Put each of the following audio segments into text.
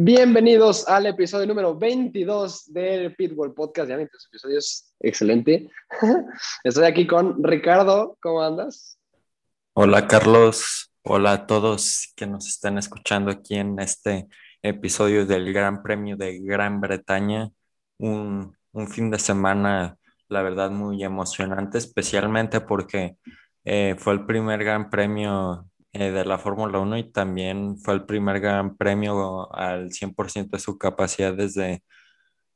Bienvenidos al episodio número 22 del Pitbull Podcast. Ya 22 episodios, excelente. Estoy aquí con Ricardo. ¿Cómo andas? Hola, Carlos. Hola a todos que nos están escuchando aquí en este episodio del Gran Premio de Gran Bretaña. Un, un fin de semana, la verdad, muy emocionante, especialmente porque eh, fue el primer Gran Premio eh, de la Fórmula 1 y también fue el primer gran premio al 100% de su capacidad desde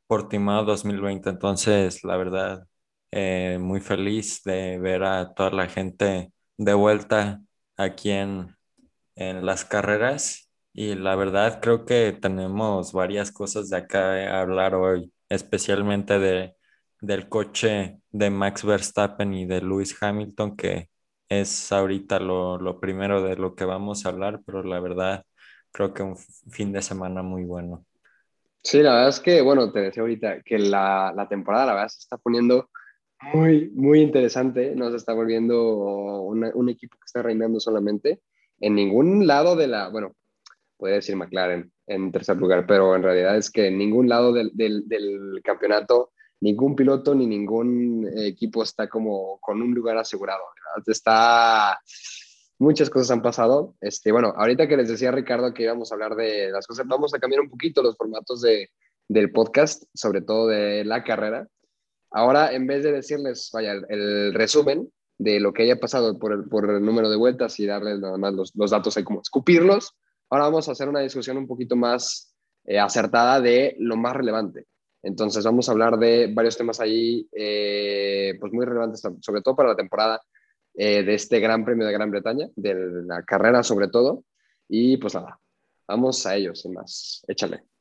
Portimao 2020. Entonces, la verdad, eh, muy feliz de ver a toda la gente de vuelta aquí en, en las carreras. Y la verdad, creo que tenemos varias cosas de acá a hablar hoy, especialmente de, del coche de Max Verstappen y de Lewis Hamilton, que es ahorita lo, primero de lo que vamos a hablar, pero la verdad creo que un fin de semana muy bueno. Sí, la verdad es que, bueno, te decía ahorita que la, la temporada, la verdad, se está poniendo muy, muy interesante. No se está volviendo un equipo que está reinando solamente en ningún lado de la, bueno, podría decir McLaren en tercer lugar, pero en realidad es que en ningún lado del, del, del campeonato ningún piloto ni ningún equipo está como con un lugar asegurado. Está, muchas cosas han pasado. Este, bueno, ahorita que les decía Ricardo que íbamos a hablar de las cosas, vamos a cambiar un poquito los formatos de, del podcast, sobre todo de la carrera. Ahora, en vez de decirles, vaya, el, resumen de lo que haya pasado por el, por el número de vueltas y darles nada más los, los, datos ahí como escupirlos, ahora vamos a hacer una discusión un poquito más eh, acertada de lo más relevante. Entonces vamos a hablar de varios temas ahí, eh, pues muy relevantes, sobre todo para la temporada eh, de este Gran Premio de Gran Bretaña, de la carrera sobre todo. Y pues nada, vamos a ellos, sin más. Échale.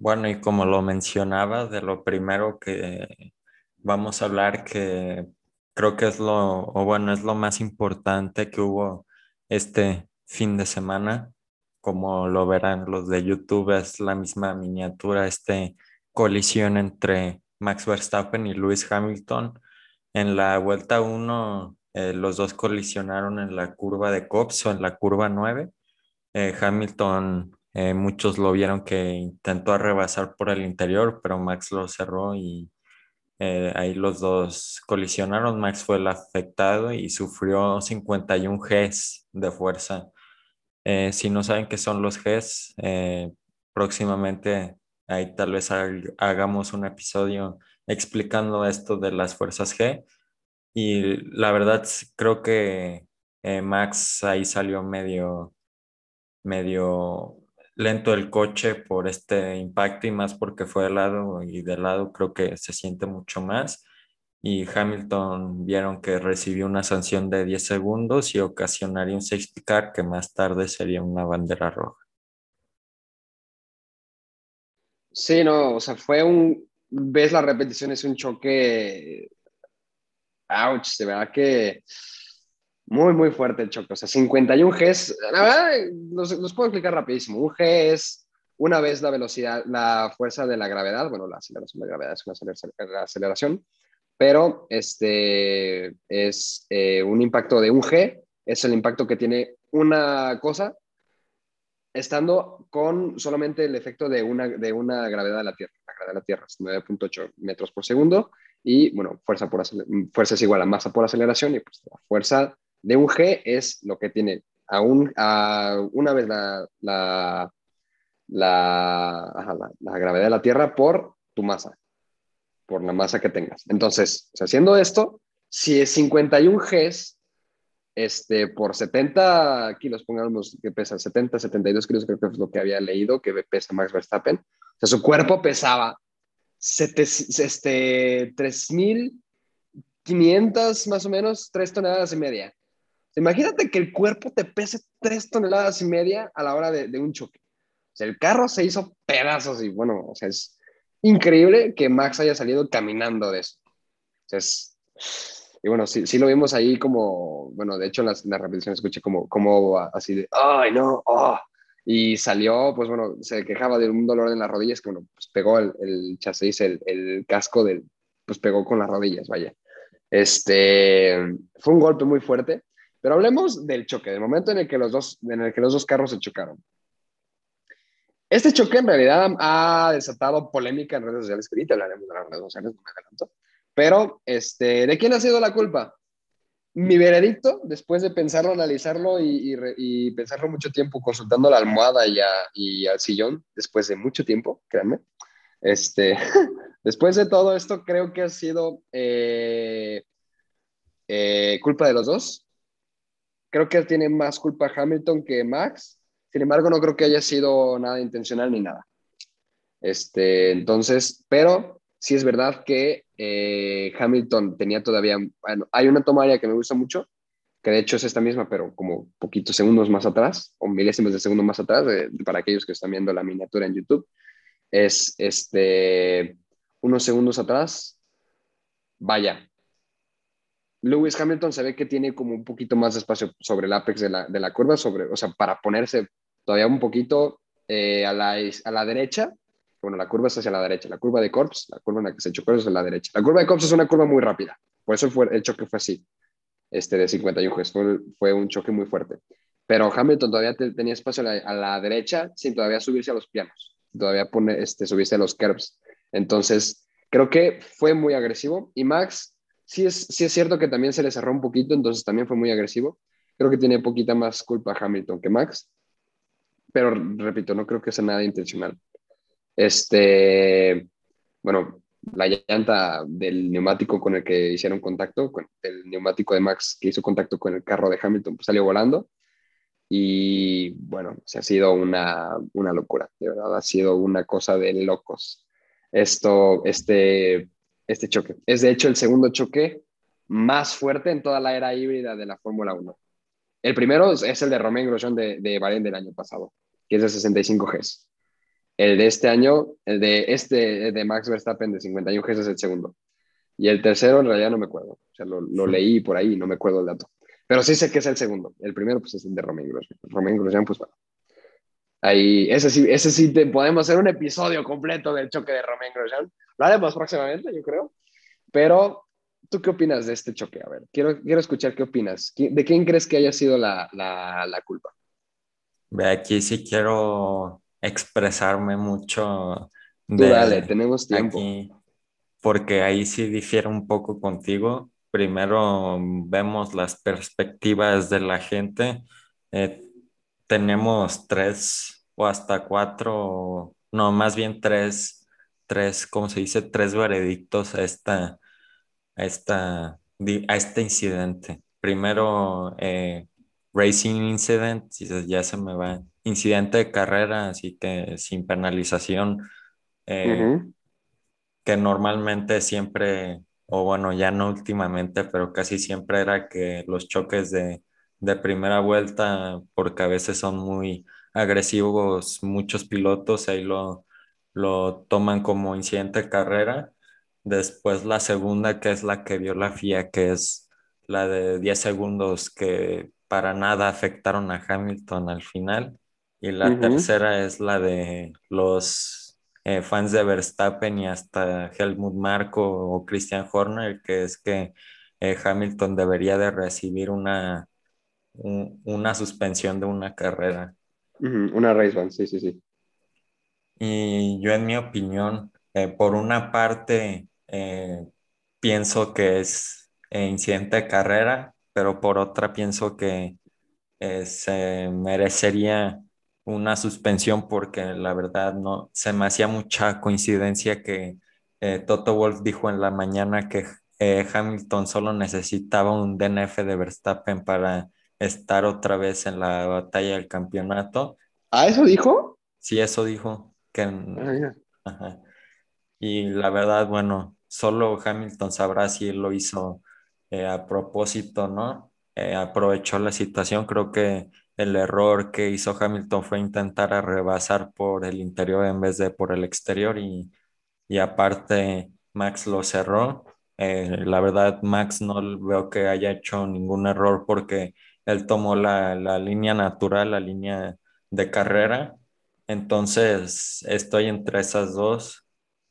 Bueno, y como lo mencionaba, de lo primero que vamos a hablar, que creo que es lo, o bueno, es lo más importante que hubo este fin de semana. Como lo verán los de YouTube, es la misma miniatura, este colisión entre Max Verstappen y Lewis Hamilton. En la vuelta 1, eh, los dos colisionaron en la curva de Cops o en la curva 9. Eh, Hamilton eh, muchos lo vieron que intentó rebasar por el interior, pero Max lo cerró y eh, ahí los dos colisionaron. Max fue el afectado y sufrió 51 Gs de fuerza. Eh, si no saben qué son los Gs, próximamente ahí tal vez hagamos un episodio explicando esto de las fuerzas G. Y la verdad creo que Max ahí salió medio, medio lento el coche por este impacto y más porque fue de lado y de lado creo que se siente mucho más. Y Hamilton vieron que recibió una sanción de 10 segundos y ocasionaría un safety car que más tarde sería una bandera roja. Sí, no, o sea, fue un, ves la repetición, es un choque, ouch, de verdad que muy, muy fuerte el choque. O sea, 51 Gs, la verdad, los, puedo explicar rapidísimo. Un G es una vez la velocidad, la fuerza de la gravedad, bueno, la aceleración de gravedad es una aceleración, pero este es eh, un impacto de un G, es el impacto que tiene una cosa estando con solamente el efecto de una, de una gravedad de la Tierra. La gravedad de la Tierra es 9.8 metros por segundo y, bueno, fuerza, por fuerza es igual a masa por aceleración y pues la fuerza de un G es lo que tiene a, una vez la, la, la, gravedad de la Tierra por tu masa, por la masa que tengas. Entonces, haciendo esto, si es 51 Gs este, por 70 kilos, pongamos que pesa 70, 72 kilos, creo que es lo que había leído que pesa Max Verstappen. O sea, su cuerpo pesaba este, 3.500 más o menos, 3 toneladas y media. Imagínate que el cuerpo te pese tres toneladas y media a la hora de, un choque. O sea, el carro se hizo pedazos y bueno, o sea, es increíble que Max haya salido caminando de eso. Entonces, y bueno, sí, lo vimos ahí como, bueno, de hecho en las, repeticiones escuché como, como así de, ay, no, oh", y salió, pues bueno, se quejaba de un dolor en las rodillas, que bueno, pues pegó el, el chasis, el, el, casco del, pues pegó con las rodillas, vaya. Este, fue un golpe muy fuerte, pero hablemos del choque, del momento en el que los dos, en el que los dos carros se chocaron. Este choque en realidad ha desatado polémica en redes sociales, que hablaremos de las redes sociales, no me adelanto. Pero, este, ¿de quién ha sido la culpa? Mi veredicto, después de pensarlo, analizarlo y, pensarlo mucho tiempo, consultando la almohada y, y, al sillón, después de mucho tiempo, créanme, este, después de todo esto, creo que ha sido eh, eh, culpa de los dos. Creo que tiene más culpa Hamilton que Max. Sin embargo, no creo que haya sido nada intencional ni nada. Este, entonces, pero sí es verdad que eh, Hamilton tenía todavía, hay una toma aérea que me gusta mucho, que de hecho es esta misma, pero como poquitos segundos más atrás, o milésimos de segundo más atrás, para aquellos que están viendo la miniatura en YouTube, es este, unos segundos atrás, vaya, Lewis Hamilton se ve que tiene como un poquito más espacio sobre el apex de la, de la curva, sobre, o sea, para ponerse todavía un poquito eh, a, la, a la derecha. Bueno, la curva es hacia la derecha. La curva de Corps, la curva en la que se chocó es a la derecha. La curva de Corps es una curva muy rápida. Por eso fue, el choque fue así, este de 51 Fue, fue un choque muy fuerte. Pero Hamilton todavía tenía espacio a la, derecha sin todavía subirse a los pianos. Todavía pone, este, subirse a los curbs. Entonces, creo que fue muy agresivo. Y Max, sí es, sí es cierto que también se le cerró un poquito, entonces también fue muy agresivo. Creo que tiene poquita más culpa Hamilton que Max pero repito, no creo que sea nada intencional. Este, bueno, la llanta del neumático con el que hicieron contacto, con el neumático de Max que hizo contacto con el carro de Hamilton, pues salió volando. Y bueno, se ha sido una, una locura, de verdad, ha sido una cosa de locos. Esto, este, este choque. Es de hecho el segundo choque más fuerte en toda la era híbrida de la Fórmula 1. El primero es el de Romain Grosjean de, de Bahrein del año pasado, que es de 65 Gs. El de este año, el de este de Max Verstappen de 51 Gs es el segundo. Y el tercero en realidad no me acuerdo. O sea, lo, lo leí por ahí, no me acuerdo el dato. Pero sí sé que es el segundo. El primero pues es el de Romain Grosjean. Romain Grosjean, pues bueno. Ahí, ese sí, ese sí te, podemos hacer un episodio completo del choque de Romain Grosjean. Lo haremos próximamente, yo creo. Pero ¿Tú qué opinas de este choque? A ver, quiero, quiero escuchar qué opinas. ¿De quién crees que haya sido la, la, la culpa? Aquí sí quiero expresarme mucho. De, dale, tenemos tiempo. Aquí, porque ahí sí difiere un poco contigo. Primero vemos las perspectivas de la gente. Eh, tenemos tres o hasta cuatro, no, más bien tres, tres, ¿cómo se dice? Tres veredictos a esta, a, esta, a este incidente. Primero, eh, Racing Incident, ya se me va, incidente de carrera, así que sin penalización, eh, que normalmente siempre, o bueno, ya no últimamente, pero casi siempre era que los choques de, de primera vuelta, porque a veces son muy agresivos muchos pilotos, ahí lo, lo toman como incidente de carrera Después la segunda, que es la que vio la FIA, que es la de 10 segundos que para nada afectaron a Hamilton al final. Y la tercera es la de los eh, fans de Verstappen y hasta Helmut Marko o Christian Horner, que es que eh, Hamilton debería de recibir una, una suspensión de una carrera. Una race ban, sí, sí, sí. Y yo en mi opinión, eh, por una parte, eh, pienso que es eh, incidente de carrera, pero por otra pienso que eh, se merecería una suspensión porque la verdad no se me hacía mucha coincidencia que Toto Wolf dijo en la mañana que Hamilton solo necesitaba un DNF de Verstappen para estar otra vez en la batalla del campeonato. ¿Ah, eso dijo? Sí, eso dijo. Que, ah, Y la verdad, bueno, solo Hamilton sabrá si lo hizo eh, a propósito, ¿no? Eh, aprovechó la situación, creo que el error que hizo Hamilton fue intentar rebasar por el interior en vez de por el exterior y, aparte Max lo cerró. Eh, la verdad, Max no veo que haya hecho ningún error porque él tomó la, la línea natural, la línea de carrera. Entonces estoy entre esas dos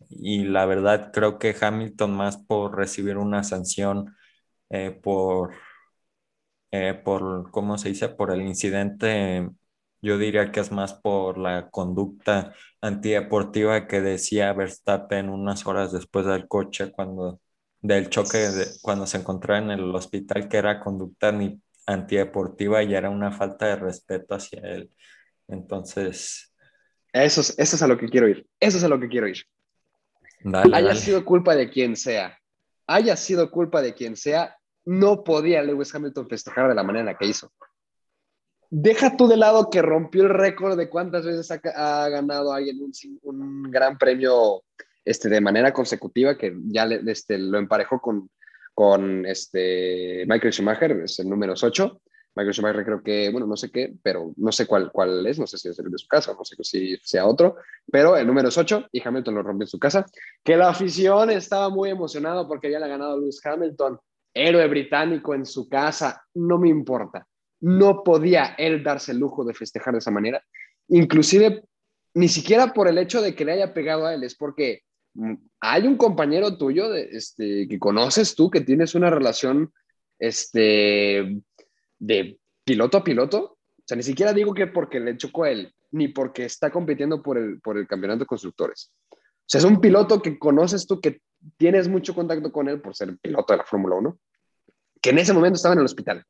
y la verdad creo que Hamilton más por recibir una sanción eh, por, eh, por, ¿cómo se dice? Por el incidente, yo diría que es más por la conducta antideportiva que decía Verstappen unas horas después del coche cuando del choque cuando se encontraba en el hospital que era conducta antideportiva y era una falta de respeto hacia él. Entonces... Eso es, eso es a lo que quiero ir. Eso es a lo que quiero ir. haya sido culpa de quien sea, haya sido culpa de quien sea, no podía Lewis Hamilton festejar de la manera en la que hizo. Deja tú de lado que rompió el récord de cuántas veces ha, ganado alguien un, un, gran premio este, de manera consecutiva, que ya este, lo emparejó con, con este, Michael Schumacher, es el número 8. Michael Schumacher creo que, bueno, no sé qué, pero no sé cuál, cuál es, no sé si es el de su casa, no sé si sea otro, pero el número es 8 y Hamilton lo rompió en su casa. Que la afición estaba muy emocionado porque ya le ha ganado Lewis Hamilton, héroe británico en su casa, no me importa. No podía él darse el lujo de festejar de esa manera. Inclusive, ni siquiera por el hecho de que le haya pegado a él, es porque mm, hay un compañero tuyo de, este, que conoces tú, que tienes una relación este, de piloto a piloto. O sea, ni siquiera digo que porque le chocó a él, ni porque está compitiendo por el, por el campeonato de constructores. O sea, es un piloto que conoces tú, que tienes mucho contacto con él por ser piloto de la Fórmula 1, que en ese momento estaba en el hospital.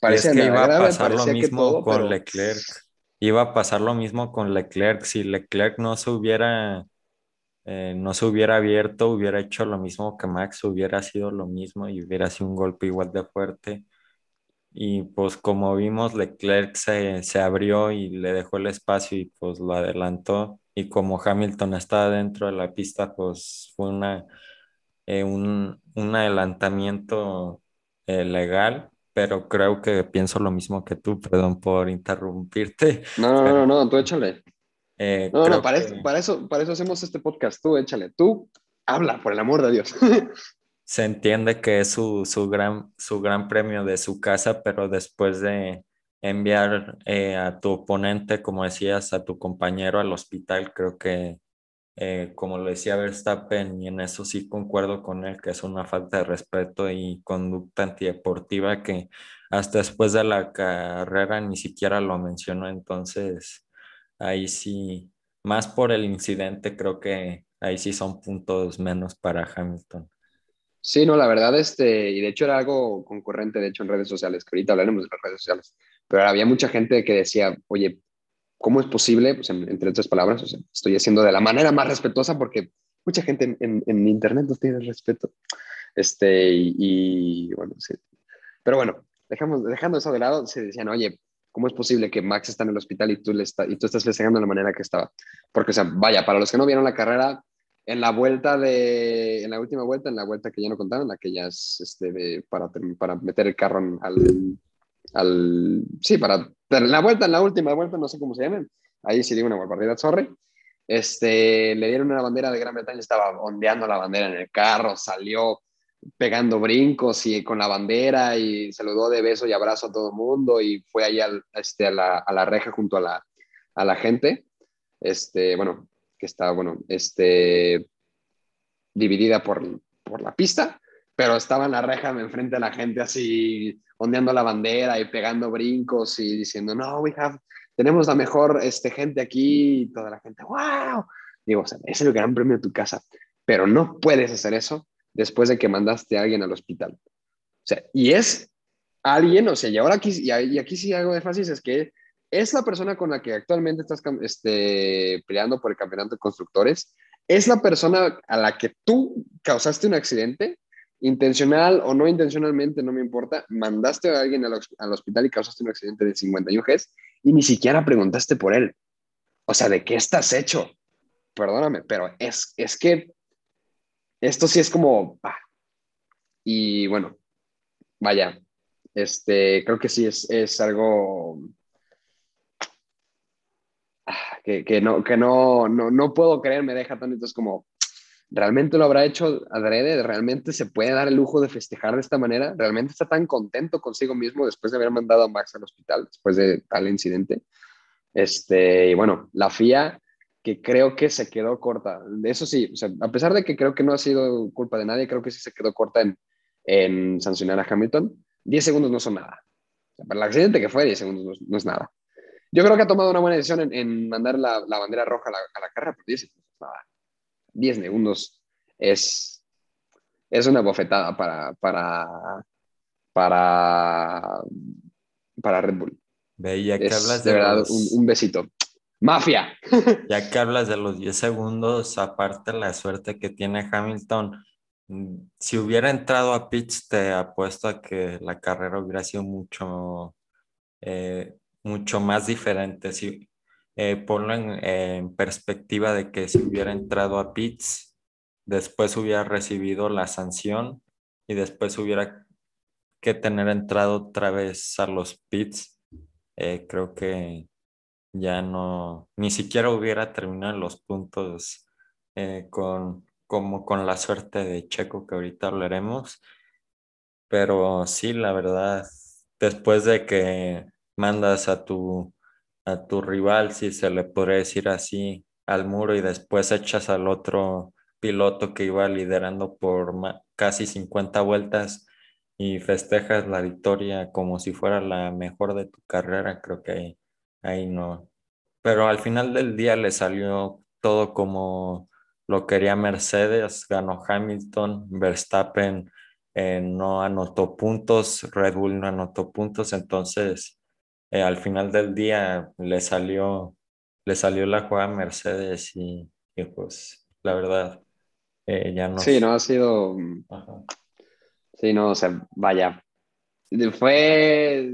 Parece que iba a pasar lo mismo con Leclerc. Iba a pasar lo mismo con Leclerc. Si Leclerc no se hubiera eh, no se hubiera abierto, hubiera hecho lo mismo que Max, hubiera sido lo mismo y hubiera sido un golpe igual de fuerte. Y pues como vimos, Leclerc se, se abrió y le dejó el espacio y pues lo adelantó. Y como Hamilton estaba dentro de la pista, pues fue una, eh, un, un, adelantamiento eh, legal, pero creo que pienso lo mismo que tú, perdón por interrumpirte. No, no, no, no, tú échale. Eh, no, no, para, eso, para, eso, para eso hacemos este podcast. Tú échale, tú habla, por el amor de Dios. Se entiende que es su, su, gran, su gran premio de su casa, pero después de enviar eh, a tu oponente, como decías, a tu compañero al hospital, creo que, eh, como lo decía Verstappen, y en eso sí concuerdo con él, que es una falta de respeto y conducta antideportiva que hasta después de la carrera ni siquiera lo mencionó. Entonces, ahí sí, más por el incidente, creo que ahí sí son puntos menos para Hamilton. Sí, no, la verdad, este, y de hecho era algo concurrente, de hecho, en redes sociales, que ahorita hablaremos de las redes sociales, pero había mucha gente que decía, oye, ¿cómo es posible? Pues entre otras palabras, estoy haciendo de la manera más respetuosa porque mucha gente en, en, internet no tiene respeto. Este, y, bueno, sí. Pero bueno, dejamos, dejando eso de lado, se decían, oye, ¿cómo es posible que Max está en el hospital y tú, le está, y tú estás festejando de la manera que estaba? Porque, o sea, vaya, para los que no vieron la carrera, en la vuelta de, en la última vuelta, en la vuelta que ya no contaron, la que ya es este, para, para meter el carro al, al, sí, para la vuelta, en la última vuelta, no sé cómo se llama, ahí sí digo una barbaridad, sorry, este, le dieron una bandera de Gran Bretaña, estaba ondeando la bandera en el carro, salió pegando brincos y con la bandera y saludó de beso y abrazo a todo el mundo y fue ahí este, a, la, a, la, reja junto a la, a la gente, este, bueno, que está, bueno, este, dividida por, por la pista, pero estaba en la reja enfrente de la gente así ondeando la bandera y pegando brincos y diciendo, no, we have, tenemos la mejor este, gente aquí y toda la gente, wow. Digo, o sea, es el gran premio de tu casa, pero no puedes hacer eso después de que mandaste a alguien al hospital. O sea, y es alguien, o sea, y ahora aquí, y aquí sí hago énfasis, es que es la persona con la que actualmente estás este, peleando por el campeonato de constructores, es la persona a la que tú causaste un accidente, intencional o no intencionalmente, no me importa, mandaste a alguien al, al hospital y causaste un accidente de 51 Gs y ni siquiera preguntaste por él. O sea, ¿de qué estás hecho? Perdóname, pero es, es que esto sí es como, y bueno, vaya, este, creo que sí es, es algo que, que, no, que no, no, no puedo creer, me deja tan, entonces como, ¿realmente lo habrá hecho adrede? ¿Realmente se puede dar el lujo de festejar de esta manera? ¿Realmente está tan contento consigo mismo después de haber mandado a Max al hospital, después de tal incidente? Este, y bueno, la FIA que creo que se quedó corta. Eso sí, a pesar de que creo que no ha sido culpa de nadie, creo que sí se quedó corta en, en sancionar a Hamilton. 10 segundos no son nada. para el accidente que fue, 10 segundos no, es nada. Yo creo que ha tomado una buena decisión en, mandar la, la, bandera roja a la, a la carrera, pero 10 segundos no es nada. 10 segundos es, es una bofetada para, para, para, para Red Bull. Veía que hablas de, de verdad, un, un besito. Mafia. Ya que hablas de los 10 segundos, aparte la suerte que tiene Hamilton, mm, si hubiera entrado a pitch, te apuesto a que la carrera hubiera sido mucho, eh, mucho más diferente. Si, eh, ponlo en, perspectiva de que si hubiera entrado a pits, después hubiera recibido la sanción y después hubiera que tener entrado otra vez a los pits, eh, creo que ya no, ni siquiera hubiera terminado los puntos eh, con, como con la suerte de Checo que ahorita hablaremos. Pero sí, la verdad, después de que mandas a tu, a tu rival, si se le podría decir así, al muro y después echas al otro piloto que iba liderando por casi 50 vueltas y festejas la victoria como si fuera la mejor de tu carrera, creo que ahí ahí no. Pero al final del día le salió todo como lo quería Mercedes, ganó Hamilton, Verstappen eh, no anotó puntos, Red Bull no anotó puntos, entonces eh, al final del día le salió, le salió la jugada a Mercedes y, pues la verdad eh, ya no. Sí, no ha sido. Sí, no, o sea, vaya. Fue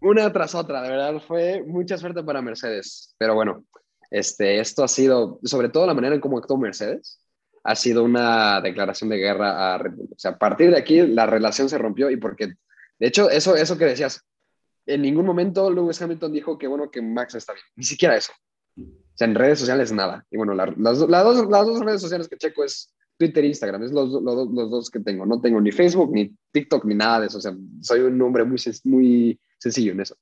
una tras otra, de verdad fue mucha suerte para Mercedes. Pero bueno, este, esto ha sido, sobre todo la manera en cómo actuó Mercedes, ha sido una declaración de guerra a. O sea, a partir de aquí la relación se rompió y porque, de hecho, eso, eso que decías, en ningún momento Lewis Hamilton dijo que bueno que Max está bien, ni siquiera eso. O sea, en redes sociales nada. Y bueno, las, las, dos, las dos redes sociales que checo es Twitter e Instagram, es los, los, los, dos que tengo. No tengo ni Facebook, ni TikTok, ni nada de eso. O sea, soy un hombre muy, muy sencillo en eso.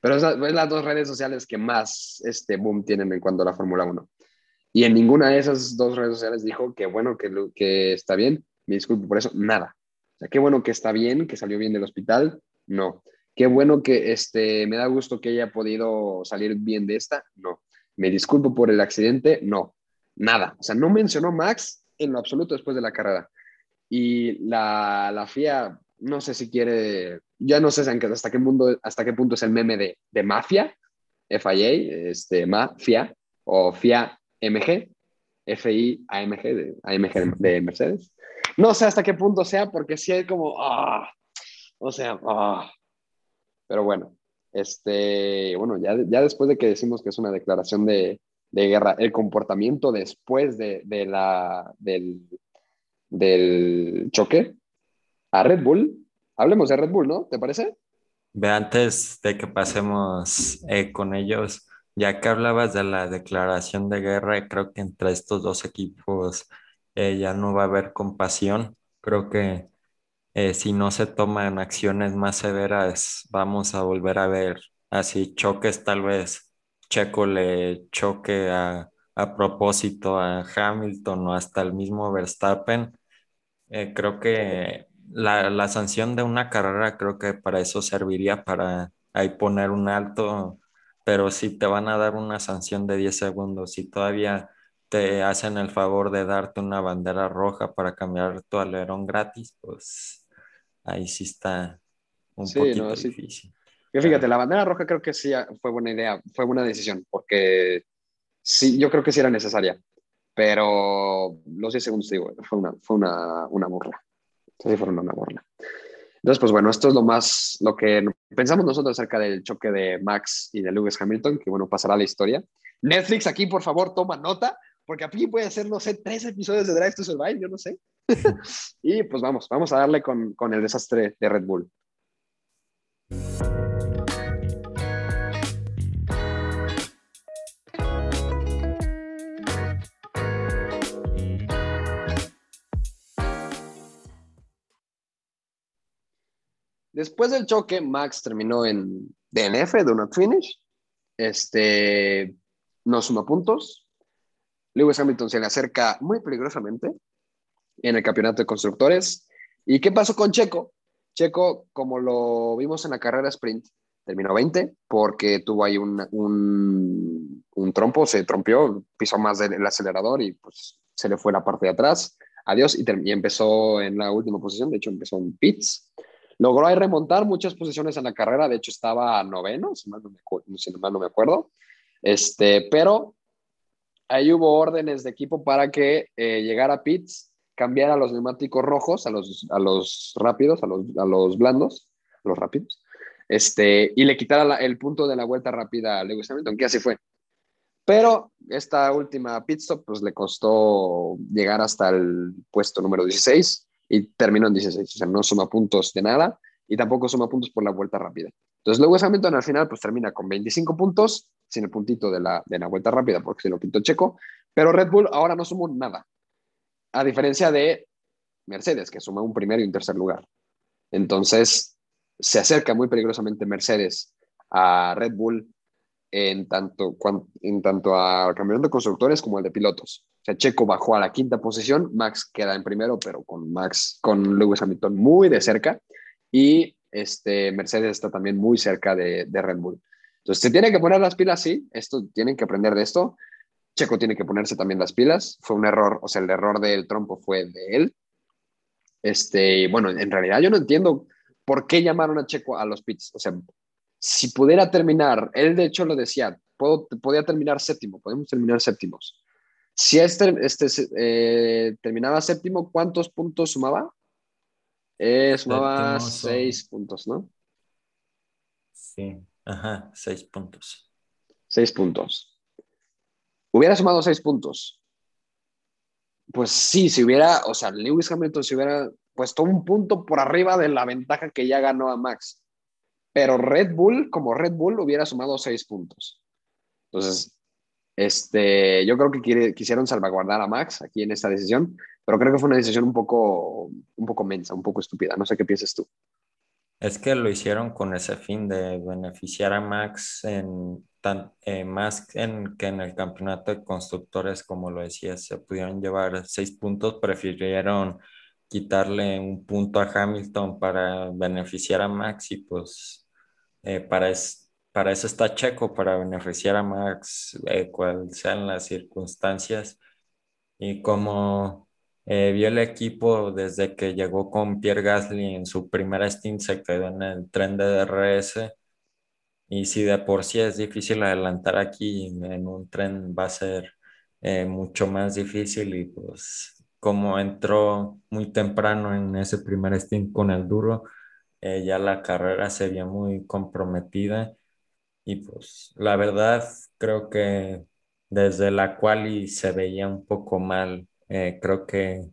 Pero es, las dos redes sociales que más este boom tienen en cuanto a la Fórmula 1. Y en ninguna de esas dos redes sociales dijo que bueno, que, que está bien, me disculpo por eso, nada. O sea, qué bueno que está bien, que salió bien del hospital, no. Qué bueno que este, me da gusto que haya podido salir bien de esta, no. Me disculpo por el accidente, no. Nada. O sea, no mencionó Max en lo absoluto después de la carrera. Y la, la FIA, no sé si quiere ya no sé hasta qué, mundo, hasta qué punto es el meme de, de mafia, FIA, este, mafia, o FIA MG, FI AMG, de, AMG de Mercedes. No sé hasta qué punto sea, porque sí hay como, ah, o sea, ah. Pero bueno, este, bueno, ya, ya después de que decimos que es una declaración de, de guerra, el comportamiento después de, de la, del, del choque a Red Bull Hablemos de Red Bull, ¿no? ¿Te parece? Ve, antes de que pasemos eh, con ellos, ya que hablabas de la declaración de guerra, creo que entre estos dos equipos eh, ya no va a haber compasión. Creo que eh, si no se toman acciones más severas, vamos a volver a ver así choques, tal vez Checo le choque a, a propósito a Hamilton o hasta el mismo Verstappen. creo que la, sanción de una carrera creo que para eso serviría, para ahí poner un alto, pero si te van a dar una sanción de 10 segundos, si todavía te hacen el favor de darte una bandera roja para cambiar tu alerón gratis, pues ahí sí está un poquito difícil. fíjate, la bandera roja creo que sí fue buena idea, fue buena decisión, porque sí, yo creo que sí era necesaria, pero los 10 segundos, digo, fue una, fue una, una burla. Sí, fueron una burla. Entonces, pues bueno, esto es lo más, lo que pensamos nosotros acerca del choque de Max y de Lewis Hamilton, que bueno, pasará a la historia. Netflix, aquí por favor, toma nota, porque aquí puede ser, no sé, tres episodios de Drive to Survive, yo no sé. y pues vamos, vamos a darle con, con el desastre de Red Bull. Después del choque, Max terminó en DNF, do not finish. Este, no suma puntos, Lewis Hamilton se le acerca muy peligrosamente en el campeonato de constructores. ¿Y qué pasó con Checo? Checo, como lo vimos en la carrera sprint, terminó 20 porque tuvo ahí un, un, trompo, se trompió, pisó más del acelerador y pues se le fue la parte de atrás. Adiós y, y empezó en la última posición, de hecho empezó en pits. Logró ahí remontar muchas posiciones en la carrera, de hecho estaba noveno, si mal no me, no me acuerdo. Este, pero ahí hubo órdenes de equipo para que eh, llegara a pits, cambiara los neumáticos rojos a los, a los rápidos, a los, a los blandos, a los rápidos, este, y le quitara el punto de la vuelta rápida a Lewis Hamilton, que así fue. Pero esta última pit stop pues le costó llegar hasta el puesto número 16 y terminó en 16, o sea, no suma puntos de nada y tampoco suma puntos por la vuelta rápida. Entonces, Lewis Hamilton al final pues termina con 25 puntos, sin el puntito de la, de la vuelta rápida porque se lo quitó Checo, pero Red Bull ahora no sumó nada, a diferencia de Mercedes, que suma un primero y un tercer lugar. Entonces, se acerca muy peligrosamente Mercedes a Red Bull en tanto, en tanto a campeonato de constructores como el de pilotos. O sea, Checo bajó a la quinta posición, Max queda en primero, pero con Max, con Lewis Hamilton muy de cerca, y este, Mercedes está también muy cerca de, de Red Bull. Entonces, se tiene que poner las pilas, sí, esto, tienen que aprender de esto. Checo tiene que ponerse también las pilas. Fue un error, o sea, el error del trompo fue de él. Este, bueno, en realidad yo no entiendo por qué llamaron a Checo a los pits. O sea, si pudiera terminar, él de hecho lo decía, puedo, podía terminar séptimo, podemos terminar séptimos. Si este, este eh, terminaba séptimo, ¿cuántos puntos sumaba? Eh, sumaba seis puntos, ¿no? Sí, ajá, seis puntos. Seis puntos. Hubiera sumado seis puntos. Pues sí, si hubiera, o sea, Lewis Hamilton se hubiera puesto un punto por arriba de la ventaja que ya ganó a Max pero Red Bull, como Red Bull, hubiera sumado seis puntos. Entonces, este, yo creo que quisieron salvaguardar a Max aquí en esta decisión, pero creo que fue una decisión un poco, un poco mensa, un poco estúpida. No sé qué piensas tú. Es que lo hicieron con ese fin de beneficiar a Max en tan, eh, más en, que en el campeonato de constructores, como lo decías, se pudieron llevar seis puntos, prefirieron quitarle un punto a Hamilton para beneficiar a Max y pues eh, para, para eso está Checo, para beneficiar a Max, eh, cual sean las circunstancias. Y como eh, vio el equipo desde que llegó con Pierre Gasly en su primera stint, se quedó en el tren de DRS. Y si de por sí es difícil adelantar aquí, en un tren va a ser mucho más difícil. Y pues, como entró muy temprano en ese primer stint con el duro, eh, ya la carrera se veía muy comprometida y pues la verdad creo que desde la cual se veía un poco mal. Eh, creo que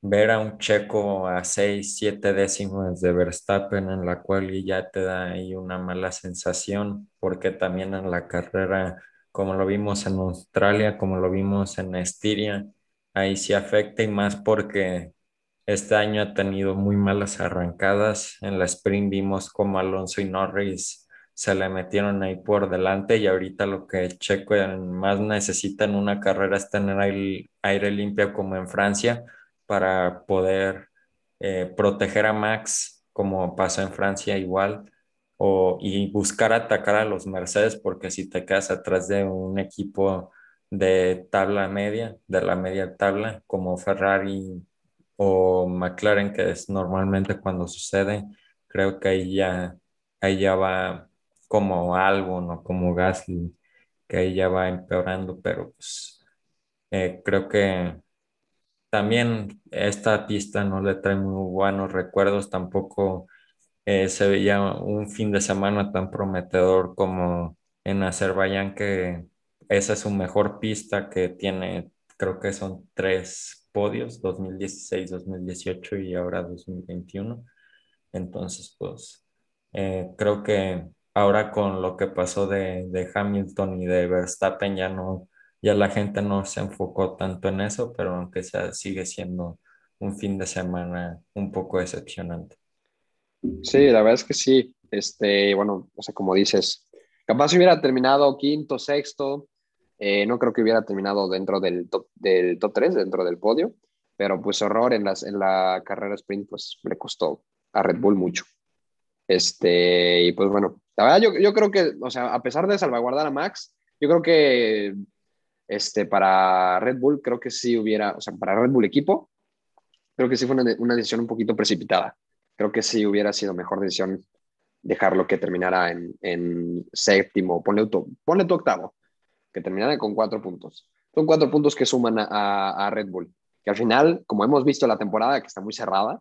ver a un checo a 6, 7 décimos de Verstappen en la cual ya te da ahí una mala sensación porque también en la carrera como lo vimos en Australia, como lo vimos en Estiria, ahí sí afecta y más porque este año ha tenido muy malas arrancadas. En la sprint vimos como Alonso y Norris se le metieron ahí por delante y ahorita lo que Checo más necesita en una carrera es tener aire, limpio como en Francia para poder eh, proteger a Max como pasó en Francia igual o, y buscar atacar a los Mercedes porque si te quedas atrás de un equipo de tabla media, de la media tabla como Ferrari o McLaren, que es normalmente cuando sucede, creo que ahí ya, ahí ya va como algo, ¿no? Como Gasly, que ahí ya va empeorando, pero pues eh, creo que también esta pista no le trae muy buenos recuerdos, tampoco eh, se veía un fin de semana tan prometedor como en Azerbaiyán, que esa es su mejor pista que tiene, creo que son tres podios, 2016, 2018 y ahora 2021. Entonces, pues eh, creo que ahora con lo que pasó de, de, Hamilton y de Verstappen ya no, ya la gente no se enfocó tanto en eso, pero aunque sea, sigue siendo un fin de semana un poco decepcionante. Sí, la verdad es que sí. Este, bueno, o sea, como dices, capaz hubiera terminado quinto, sexto, eh, no creo que hubiera terminado dentro del top, del top 3, dentro del podio, pero pues horror en, las, en la carrera sprint, pues le costó a Red Bull mucho. Este, y pues bueno, la verdad yo, yo creo que, o sea, a pesar de salvaguardar a Max, yo creo que este, para Red Bull, creo que sí hubiera, o sea, para Red Bull equipo, creo que sí fue una, una decisión un poquito precipitada. Creo que sí hubiera sido mejor decisión dejarlo que terminara en, en séptimo, ponle tu, ponle tu octavo, que terminara con cuatro puntos. Son cuatro puntos que suman a, a, Red Bull, que al final, como hemos visto la temporada, que está muy cerrada,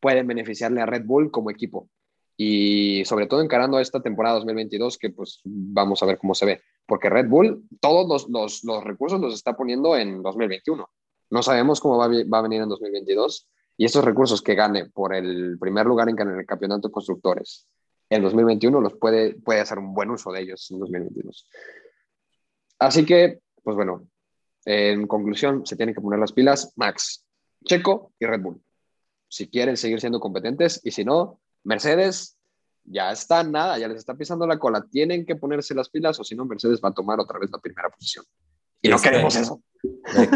pueden beneficiarle a Red Bull como equipo. Y sobre todo encarando esta temporada 2022, que pues vamos a ver cómo se ve, porque Red Bull todos los, los, los recursos los está poniendo en 2021. No sabemos cómo va, va a venir en 2022 y estos recursos que gane por el primer lugar en el campeonato de constructores en 2021 los puede, puede hacer un buen uso de ellos en 2022. Así que, pues bueno, en conclusión, se tienen que poner las pilas Max, Checo y Red Bull. Si quieren seguir siendo competentes y si no, Mercedes ya está nada, ya les está pisando la cola. Tienen que ponerse las pilas o si no, Mercedes va a tomar otra vez la primera posición. Y, no queremos eso.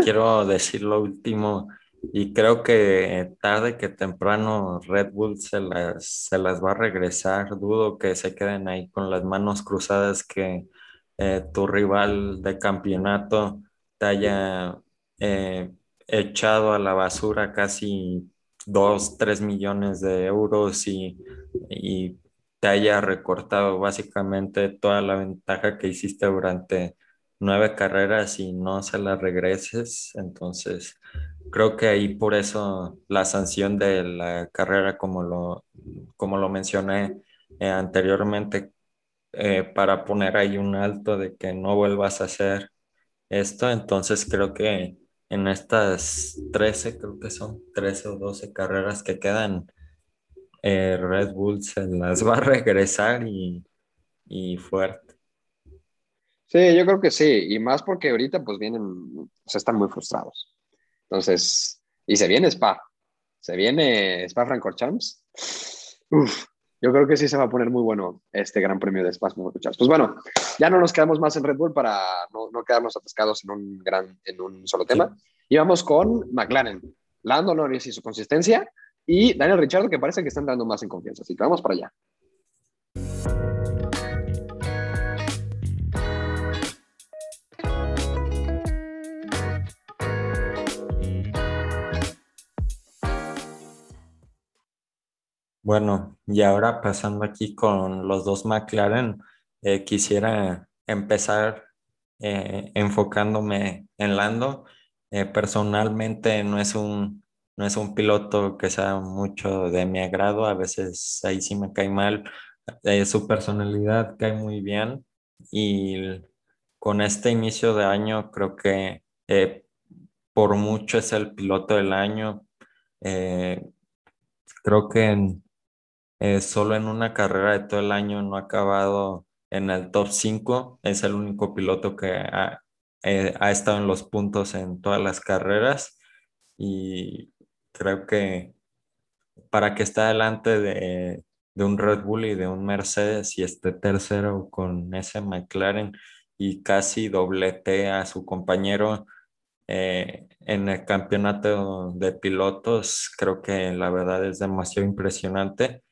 quiero decir lo último. Y creo que tarde que temprano Red Bull se las, se las va a regresar. Dudo que se queden ahí con las manos cruzadas que eh, tu rival de campeonato te haya eh, echado a la basura casi 2, 3 millones de euros y, y te haya recortado básicamente toda la ventaja que hiciste durante nueve carreras y no se la regreses. Entonces, creo que ahí por eso la sanción de la carrera, como lo, como lo mencioné eh, anteriormente, eh, para poner ahí un alto de que no vuelvas a hacer esto. Entonces creo que en estas 13, creo que son 13 o 12 carreras que quedan, eh, Red Bull se las va a regresar y, y fuerte. Sí, yo creo que sí, y más porque ahorita pues vienen, o sea, están muy frustrados. Entonces, y se viene Spa, se viene Spa Francorchamps. Uf, yo creo que sí se va a poner muy bueno este Gran Premio de Spa Francorchamps. Pues bueno, ya no nos quedamos más en Red Bull para no, no quedarnos atascados en un, gran, en un solo tema. Y vamos con McLaren, Lando Norris y su consistencia, y Daniel Richardo, que parece que están dando más en confianza. Así que vamos para allá. Bueno, y ahora pasando aquí con los dos McLaren, eh, quisiera empezar eh, enfocándome en Lando. Eh, personalmente no es un, no es un piloto que sea mucho de mi agrado, a veces ahí sí me cae mal. su personalidad cae muy bien y con este inicio de año creo que por mucho es el piloto del año. creo que eh, solo en una carrera de todo el año no ha acabado en el top 5. Es el único piloto que ha, eh, ha estado en los puntos en todas las carreras y creo que para que esté delante de, de un Red Bull y de un Mercedes y esté tercero con ese McLaren y casi doblete a su compañero eh, en el campeonato de pilotos, creo que la verdad es demasiado impresionante.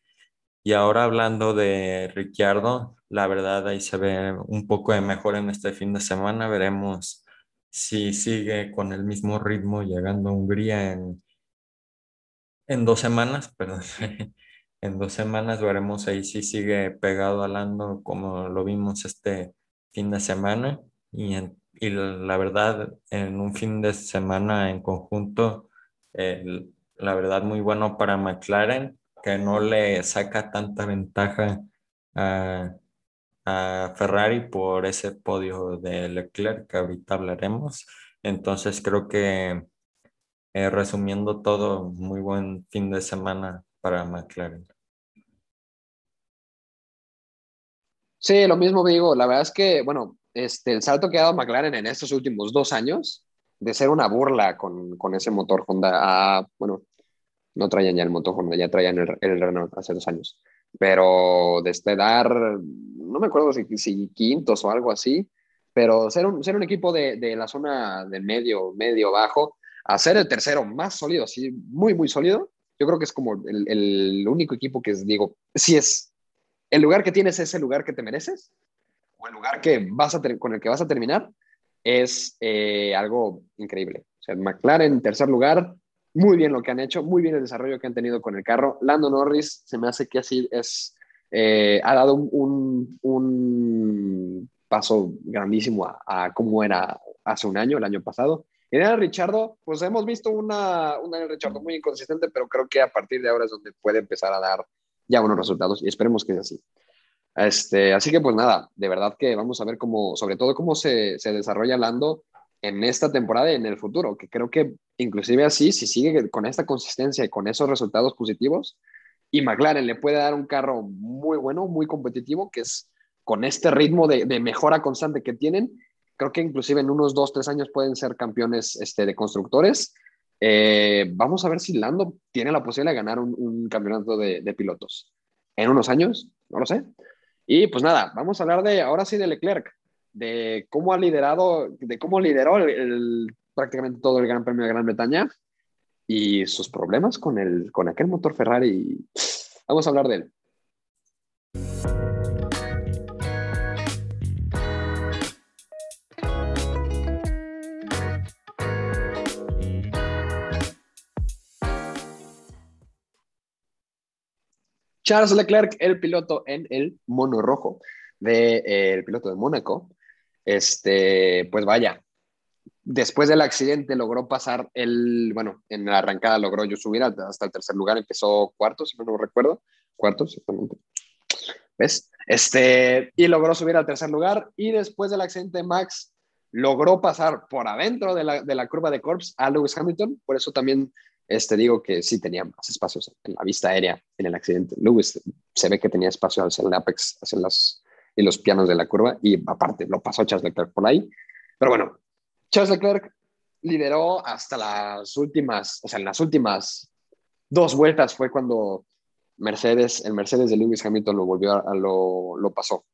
Y ahora hablando de Ricciardo, la verdad ahí se ve un poco de mejor en este fin de semana. Veremos si sigue con el mismo ritmo llegando a Hungría en, en dos semanas, perdón. en dos semanas veremos ahí si sigue pegado al Lando como lo vimos este fin de semana. Y, y la verdad, en un fin de semana en conjunto, la verdad muy bueno para McLaren que no le saca tanta ventaja a, Ferrari por ese podio de Leclerc que ahorita hablaremos. Entonces creo que eh, resumiendo todo, muy buen fin de semana para McLaren. Sí, lo mismo digo. La verdad es que, bueno, este, el salto que ha dado McLaren en estos últimos dos años, de ser una burla con, con ese motor Honda a, bueno, no traían ya el motor ya traían el, el Renault hace dos años. Pero desde dar, no me acuerdo si, si quintos o algo así, pero ser un, ser un equipo de, de la zona de medio, medio bajo, a ser el tercero más sólido, así, muy, muy sólido, yo creo que es como el, el único equipo que es, digo, si es el lugar que tienes es el lugar que te mereces, o el lugar que vas a con el que vas a terminar, es eh, algo increíble. O sea, McLaren en tercer lugar, muy bien lo que han hecho, muy bien el desarrollo que han tenido con el carro. Lando Norris se me hace que así es, eh, ha dado un, un, paso grandísimo a, a, cómo era hace un año, el año pasado. Y Daniel Richardo, pues hemos visto una, una Daniel Richardo muy inconsistente, pero creo que a partir de ahora es donde puede empezar a dar ya buenos resultados y esperemos que sea así. Este, así que pues nada, de verdad que vamos a ver cómo, sobre todo cómo se, se desarrolla Lando en esta temporada y en el futuro, que creo que inclusive así, si sigue con esta consistencia y con esos resultados positivos, y McLaren le puede dar un carro muy bueno, muy competitivo, que es con este ritmo de, de mejora constante que tienen, creo que inclusive en unos dos, tres años pueden ser campeones este, de constructores. Eh, vamos a ver si Lando tiene la posibilidad de ganar un, campeonato de, de, pilotos. En unos años, no lo sé. Y pues nada, vamos a hablar de, ahora sí, de Leclerc, de cómo ha liderado, de cómo lideró el, el, prácticamente todo el Gran Premio de Gran Bretaña y sus problemas con, el, con aquel motor Ferrari. Vamos a hablar de él. Charles Leclerc, el piloto en el mono rojo de, eh, piloto de Mónaco, este, pues vaya, después del accidente logró pasar el, bueno, en la arrancada logró yo subir hasta el tercer lugar, empezó cuarto, si no lo recuerdo, cuarto, exactamente. ¿Ves? Este, y logró subir al tercer lugar y después del accidente Max logró pasar por adentro de la, de la curva de Corps a Lewis Hamilton, por eso también este, digo que sí tenía más espacios en la vista aérea en el accidente. Lewis se ve que tenía espacio hacia el apex, hacia las, y los pianos de la curva, y aparte lo pasó Charles Leclerc por ahí. Pero bueno, Charles Leclerc lideró hasta las últimas, o sea, en las últimas dos vueltas fue cuando Mercedes, el Mercedes de Lewis Hamilton lo volvió a, lo, lo pasó.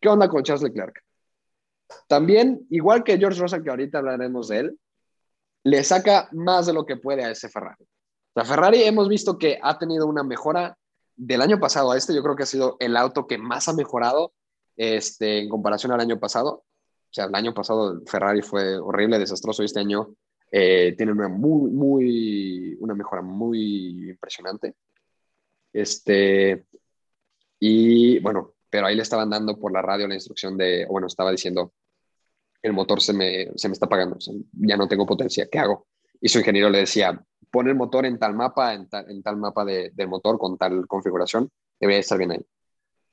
¿Qué onda con Charles Leclerc? También, igual que George Russell, que ahorita hablaremos de él, le saca más de lo que puede a ese Ferrari. La Ferrari hemos visto que ha tenido una mejora del año pasado a este, yo creo que ha sido el auto que más ha mejorado este, en comparación al año pasado. O sea, el año pasado Ferrari fue horrible, desastroso, este año eh, tiene una, muy, muy, una mejora muy impresionante. Este, y bueno, pero ahí le estaban dando por la radio la instrucción de, bueno, estaba diciendo, el motor se me, se me está apagando, ya no tengo potencia, ¿qué hago? Y su ingeniero le decía, pon el motor en tal mapa, en tal, en tal mapa de, del motor con tal configuración, debería estar bien ahí.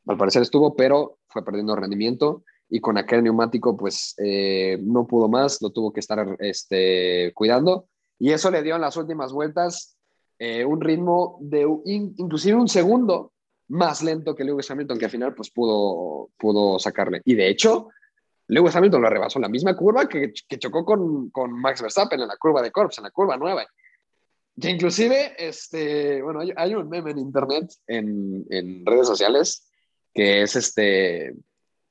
Al parecer estuvo, pero fue perdiendo rendimiento y con aquel neumático pues eh, no pudo más, lo tuvo que estar este, cuidando y eso le dio en las últimas vueltas eh, un ritmo de in, inclusive un segundo más lento que Lewis Hamilton, que al final pues pudo, pudo sacarle. Y de hecho, Lewis Hamilton lo rebasó en la misma curva que, chocó con, con, Max Verstappen en la curva de Corps, en la curva nueva. Que inclusive, este, bueno, hay, hay un meme en internet, en, en, redes sociales, que es este,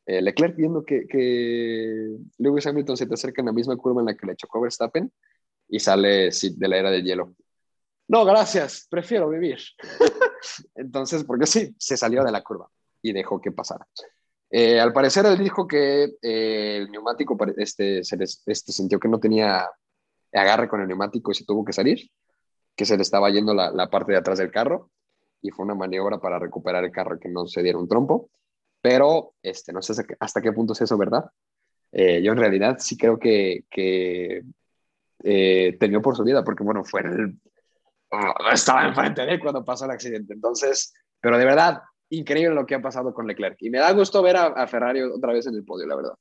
eh, Leclerc viendo que, que, Lewis Hamilton se te acerca en la misma curva en la que le chocó Verstappen y sale de la era de hielo. No, gracias, prefiero vivir. Entonces, porque sí, se salió de la curva y dejó que pasara. Eh, al parecer él dijo que eh, el neumático este, se les, este, sintió que no tenía agarre con el neumático y se tuvo que salir, que se le estaba yendo la, parte de atrás del carro y fue una maniobra para recuperar el carro que no se diera un trompo, pero este, no sé hasta qué punto es eso, ¿verdad? Eh, yo en realidad sí creo que, que eh, temió por su vida porque, bueno, fue el, oh, estaba enfrente de él cuando pasó el accidente, entonces, pero de verdad, increíble lo que ha pasado con Leclerc. Y me da gusto ver a, a, Ferrari otra vez en el podio, la verdad.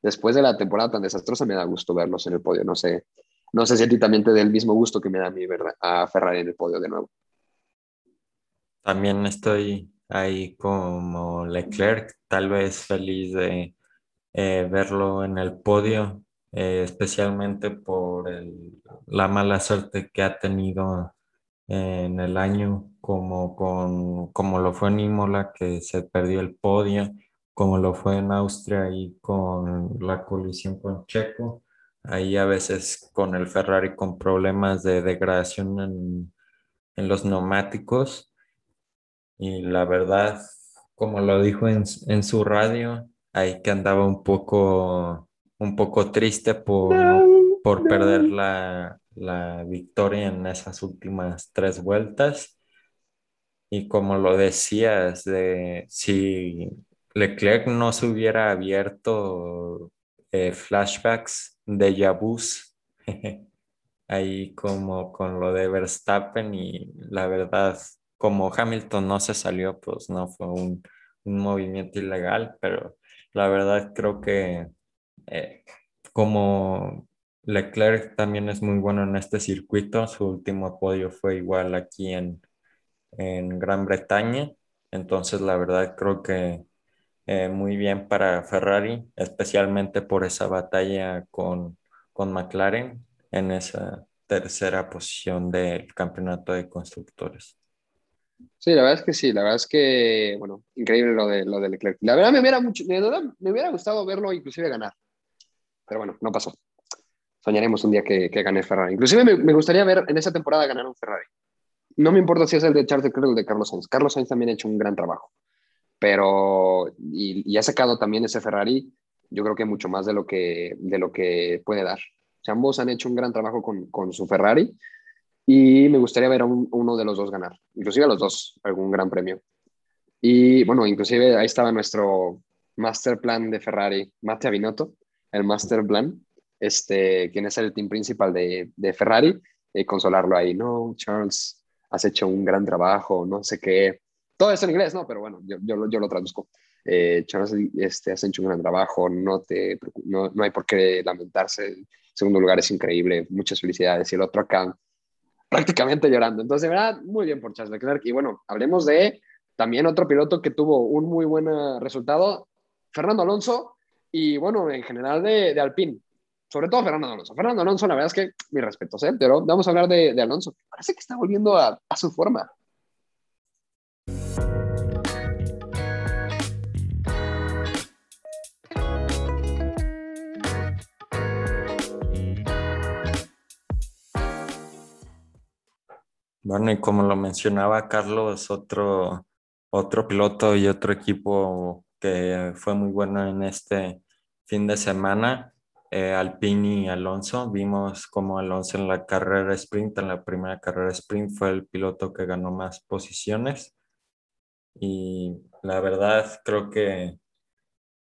Después de la temporada tan desastrosa, me da gusto verlos en el podio. No sé, no sé si a ti también te da el mismo gusto que me da a mí ver a Ferrari en el podio de nuevo. También estoy ahí como Leclerc, tal vez feliz de eh, verlo en el podio, eh, especialmente por el, la mala suerte que ha tenido en el año, como, con, como lo fue en Imola, que se perdió el podio, como lo fue en Austria y con la colisión con Checo. Ahí a veces con el Ferrari con problemas de degradación en, en los neumáticos. Y la verdad, como lo dijo en, en su radio, ahí que andaba un poco, un poco triste por, por perder la, la victoria en esas últimas tres vueltas. Y como lo decías, de si Leclerc no se hubiera abierto eh, flashbacks de Yabus, ahí como con lo de Verstappen y la verdad, como Hamilton no se salió, pues no fue un, movimiento ilegal, pero la verdad creo que eh, como Leclerc también es muy bueno en este circuito, su último podio fue igual aquí en, en Gran Bretaña, entonces la verdad creo que eh, muy bien para Ferrari, especialmente por esa batalla con, con McLaren en esa tercera posición del campeonato de constructores. Sí, la verdad es que sí, la verdad es que, bueno, increíble lo de, lo de Leclerc. La verdad me hubiera, mucho, me, me hubiera gustado verlo inclusive ganar, pero bueno, no pasó. Soñaremos un día que, que gane Ferrari. Inclusive me, me, gustaría ver en esa temporada ganar un Ferrari. No me importa si es el de Charles Leclerc o el de Carlos Sainz. Carlos Sainz también ha hecho un gran trabajo, pero y, y, ha sacado también ese Ferrari, yo creo que mucho más de lo que, de lo que puede dar. O sea, ambos han hecho un gran trabajo con, con su Ferrari y me gustaría ver a un, uno de los dos ganar, inclusive a los dos, algún gran premio. Y bueno, inclusive ahí estaba nuestro master plan de Ferrari, Matteo Binotto, el master plan, este, quien es el team principal de, de Ferrari, y consolarlo ahí, no, Charles, has hecho un gran trabajo, no sé qué. Todo eso en inglés, ¿no? Pero bueno, yo, yo, lo traduzco. Eh, Charles, este, has hecho un gran trabajo, no, te, no, no hay por qué lamentarse. El segundo lugar es increíble, muchas felicidades. Y el otro acá, prácticamente llorando. Entonces, de verdad, muy bien por Charles Leclerc. Y bueno, hablemos de también otro piloto que tuvo un muy buen resultado, Fernando Alonso, y bueno, en general de, de Alpine. Sobre todo Fernando Alonso. Fernando Alonso, la verdad es que mi respeto, ¿eh? pero vamos a hablar de, de Alonso. Parece que está volviendo a, a su forma. Bueno, y como lo mencionaba Carlos, otro, otro piloto y otro equipo que fue muy bueno en este fin de semana, eh, Alpine y Alonso. Vimos como Alonso en la carrera sprint, en la primera carrera sprint, fue el piloto que ganó más posiciones. Y la verdad, creo que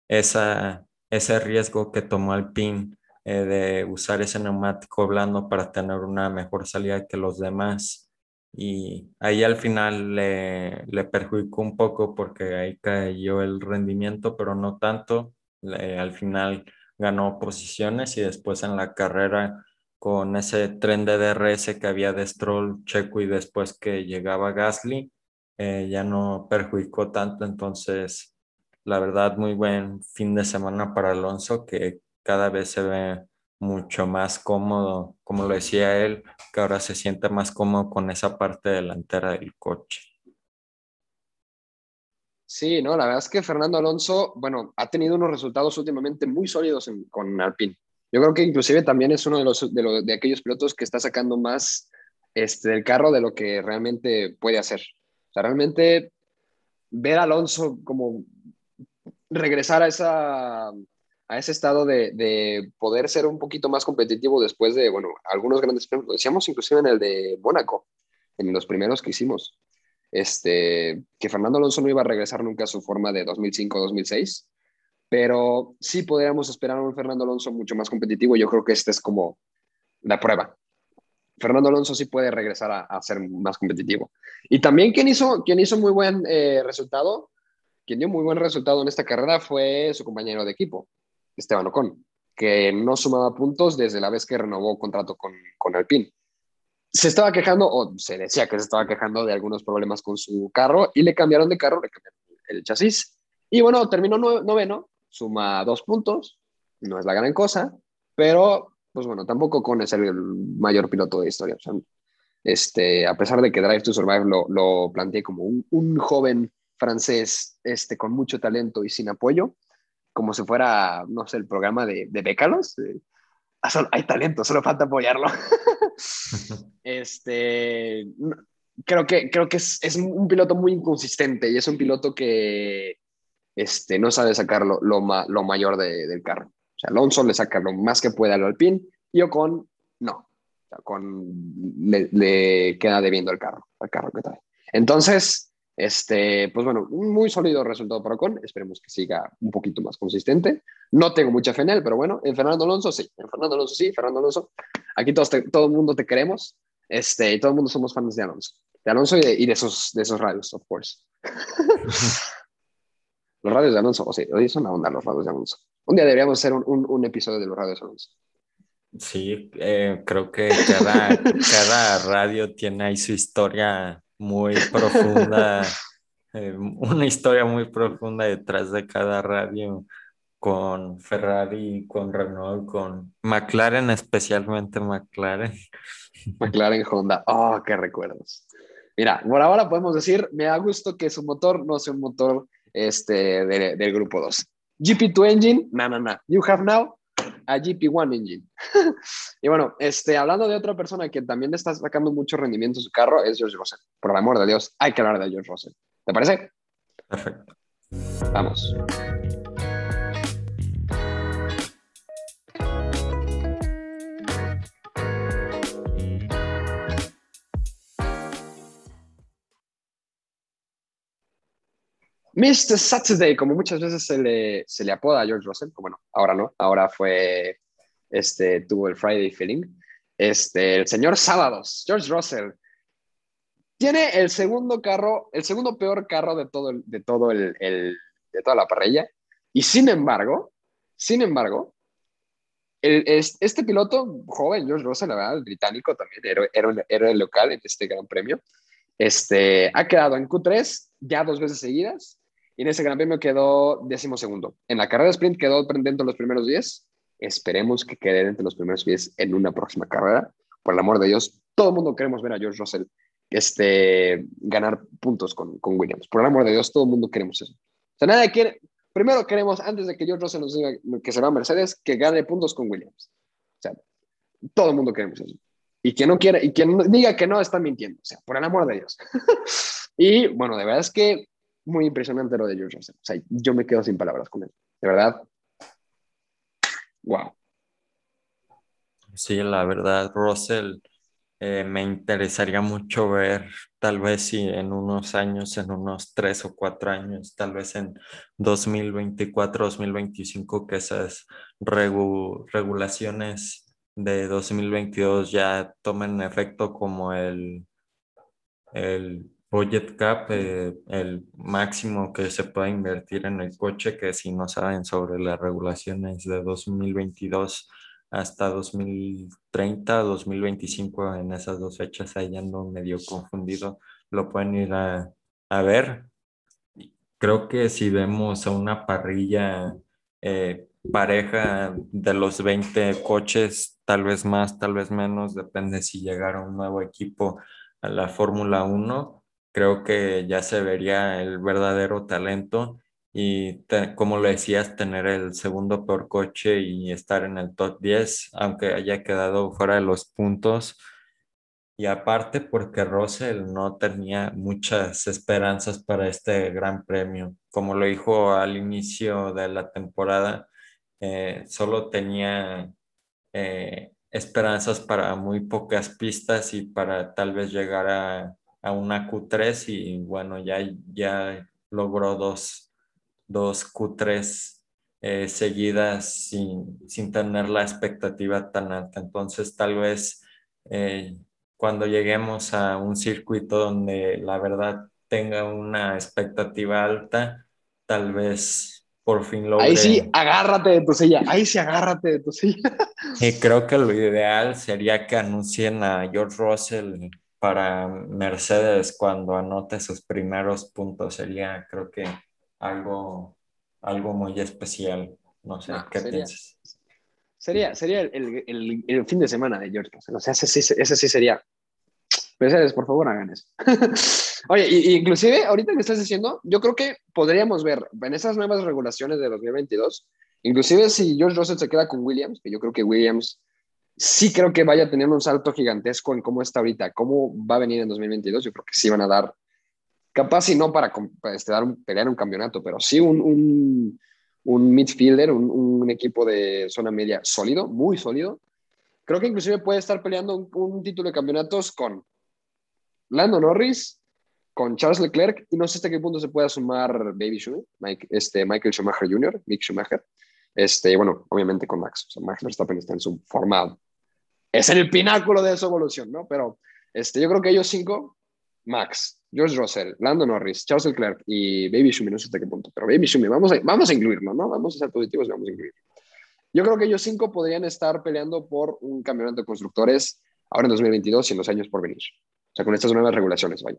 esa, ese riesgo que tomó Alpine eh, de usar ese neumático blando para tener una mejor salida que los demás y ahí al final le, le, perjudicó un poco porque ahí cayó el rendimiento, pero no tanto. al final ganó posiciones y después en la carrera con ese tren de DRS que había de Stroll, Checo y después que llegaba Gasly, eh, ya no perjudicó tanto. Entonces, la verdad, muy buen fin de semana para Alonso que cada vez se ve mucho más cómodo, como lo decía él, que ahora se siente más cómodo con esa parte delantera del coche. Sí, no, la verdad es que Fernando Alonso, bueno, ha tenido unos resultados últimamente muy sólidos con Alpine. Yo creo que inclusive también es uno de, los, de, los, de aquellos pilotos que está sacando más este, del carro de lo que realmente puede hacer. O sea, realmente ver Alonso como regresar a esa a ese estado de, de, poder ser un poquito más competitivo después de, bueno, algunos grandes premios, lo decíamos inclusive en el de Mónaco, en los primeros que hicimos, este, que Fernando Alonso no iba a regresar nunca a su forma de 2005-2006, pero sí podríamos esperar a un Fernando Alonso mucho más competitivo, yo creo que este es como la prueba. Fernando Alonso sí puede regresar a, a ser más competitivo. Y también quien hizo, quien hizo muy buen eh, resultado, quien dio muy buen resultado en esta carrera fue su compañero de equipo, Esteban Ocon, que no sumaba puntos desde la vez que renovó contrato con, con Alpine. Se estaba quejando, o se decía que se estaba quejando de algunos problemas con su carro y le cambiaron de carro, le cambiaron el chasis. Y bueno, terminó noveno, suma dos puntos, no es la gran cosa, pero pues bueno, tampoco Ocon es el mayor piloto de historia. Este, a pesar de que Drive to Survive lo, lo planteé como un, un, joven francés este, con mucho talento y sin apoyo, como si fuera, no sé, el programa de, de Bécalos. Ah, hay talento, solo falta apoyarlo. este, creo que, creo que es, es, un piloto muy inconsistente y es un piloto que este, no sabe sacar lo, lo, lo mayor de, del carro. O sea, Alonso le saca lo más que puede al Alpine y Ocon no. O sea, con, le, le, queda debiendo el carro, el carro que trae. Entonces, este, pues bueno, muy sólido resultado para Ocon. Esperemos que siga un poquito más consistente. No tengo mucha fe en él, pero bueno, en Fernando Alonso sí. En Fernando Alonso sí, Fernando Alonso. Aquí todos todo el mundo te queremos. Este, y todo el mundo somos fans de Alonso. De Alonso y de, y de esos, de esos radios, of course. los radios de Alonso, o sea, hoy son una onda los radios de Alonso. Un día deberíamos hacer un, un, un episodio de los radios de Alonso. Sí, eh, creo que cada, cada radio tiene ahí su historia muy profunda, eh, una historia muy profunda detrás de cada radio con Ferrari, con Renault, con McLaren, especialmente McLaren. McLaren Honda, oh, qué recuerdos. Mira, por ahora podemos decir, me da gusto que su motor no sea un motor este, de, del grupo 2. GP2 engine, no, no, no. You have now a GP1 engine. y bueno, este, hablando de otra persona que también le está sacando mucho rendimiento a su carro, es George Russell. Por el amor de Dios, hay que hablar de George Russell. ¿Te parece? Perfecto. Vamos. Mr. Saturday, como muchas veces se le, se le apoda a George Russell, bueno, ahora no, ahora fue, este, tuvo el Friday feeling. Este, el señor Sábados, George Russell, tiene el segundo carro, el segundo peor carro de todo, el, de todo el, el, de toda la parrilla, y sin embargo, sin embargo, el, este piloto joven, George Russell, la verdad, el británico también, era, era, era el local en este gran premio, este, ha quedado en Q3 ya dos veces seguidas, y en ese Gran Premio quedó décimo segundo. En la carrera de sprint quedó dentro de los primeros 10. Esperemos que quede entre los primeros 10 en una próxima carrera. Por el amor de Dios, todo el mundo queremos ver a George Russell este, ganar puntos con, Williams. Por el amor de Dios, todo el mundo queremos eso. O sea, nadie quiere. Primero queremos, antes de que George Russell nos diga que se va a Mercedes, que gane puntos con Williams. O sea, todo el mundo queremos eso. Y quien no quiere, y quien diga que no, está mintiendo. O sea, por el amor de Dios. y bueno, de verdad es que muy impresionante lo de George. O sea, yo me quedo sin palabras con él. De verdad. Wow. Sí, la verdad, Russell, eh, me interesaría mucho ver, tal vez si en unos años, en unos tres o cuatro años, tal vez en 2024, 2025, que esas regu regulaciones de 2022 ya tomen efecto como el, el budget cap, eh, el máximo que se puede invertir en el coche, que si no saben sobre las regulaciones de 2022 hasta 2030, 2025, en esas dos fechas ahí ando medio confundido, lo pueden ir a, a ver. Creo que si vemos a una parrilla eh, pareja de los 20 coches, tal vez más, tal vez menos, depende si llegara un nuevo equipo a la Fórmula 1 creo que ya se vería el verdadero talento y como lo decías, tener el segundo peor coche y estar en el top 10, aunque haya quedado fuera de los puntos. Y aparte porque Russell no tenía muchas esperanzas para este gran premio. Como lo dijo al inicio de la temporada, eh, solo tenía eh, esperanzas para muy pocas pistas y para tal vez llegar a a una Q3 y bueno, ya, ya logró dos, dos Q3 eh, seguidas sin, sin, tener la expectativa tan alta. Entonces, tal vez eh, cuando lleguemos a un circuito donde la verdad tenga una expectativa alta, tal vez por fin logre... Ahí sí, agárrate de tu silla, ahí sí, agárrate de tu silla. Y creo que lo ideal sería que anuncien a George Russell para Mercedes cuando anote sus primeros puntos sería, creo que, algo, algo muy especial. No sé, ¿qué sería, piensas? Sería, sería el, el, el, fin de semana de George Russell. O sea, ese, ese, ese sí sería Mercedes, por favor, hagan eso. Oye, y, inclusive, ahorita que estás diciendo, yo creo que podríamos ver en esas nuevas regulaciones de 2022, inclusive si George Russell se queda con Williams, que yo creo que Williams sí creo que vaya a tener un salto gigantesco en cómo está ahorita, cómo va a venir en 2022, yo creo que sí van a dar, capaz y no para, este, dar un, pelear un campeonato, pero sí un, un, un midfielder, un, equipo de zona media sólido, muy sólido. Creo que inclusive puede estar peleando un, título de campeonatos con Lando Norris, con Charles Leclerc, y no sé hasta qué punto se pueda sumar Baby Schumacher, este, Michael Schumacher Jr., Mick Schumacher, este, bueno, obviamente con Max. O sea, Max Verstappen está en su forma es el pináculo de su evolución, ¿no? Pero este, yo creo que ellos cinco, Max, George Russell, Lando Norris, Charles Leclerc y Baby Shumi, no sé hasta qué punto, pero Baby Shumi, vamos a, vamos a incluirlo, ¿no? Vamos a ser positivos y vamos a incluirlo. Yo creo que ellos cinco podrían estar peleando por un campeonato de constructores ahora en 2022 y en los años por venir. O sea, con estas nuevas regulaciones, vaya.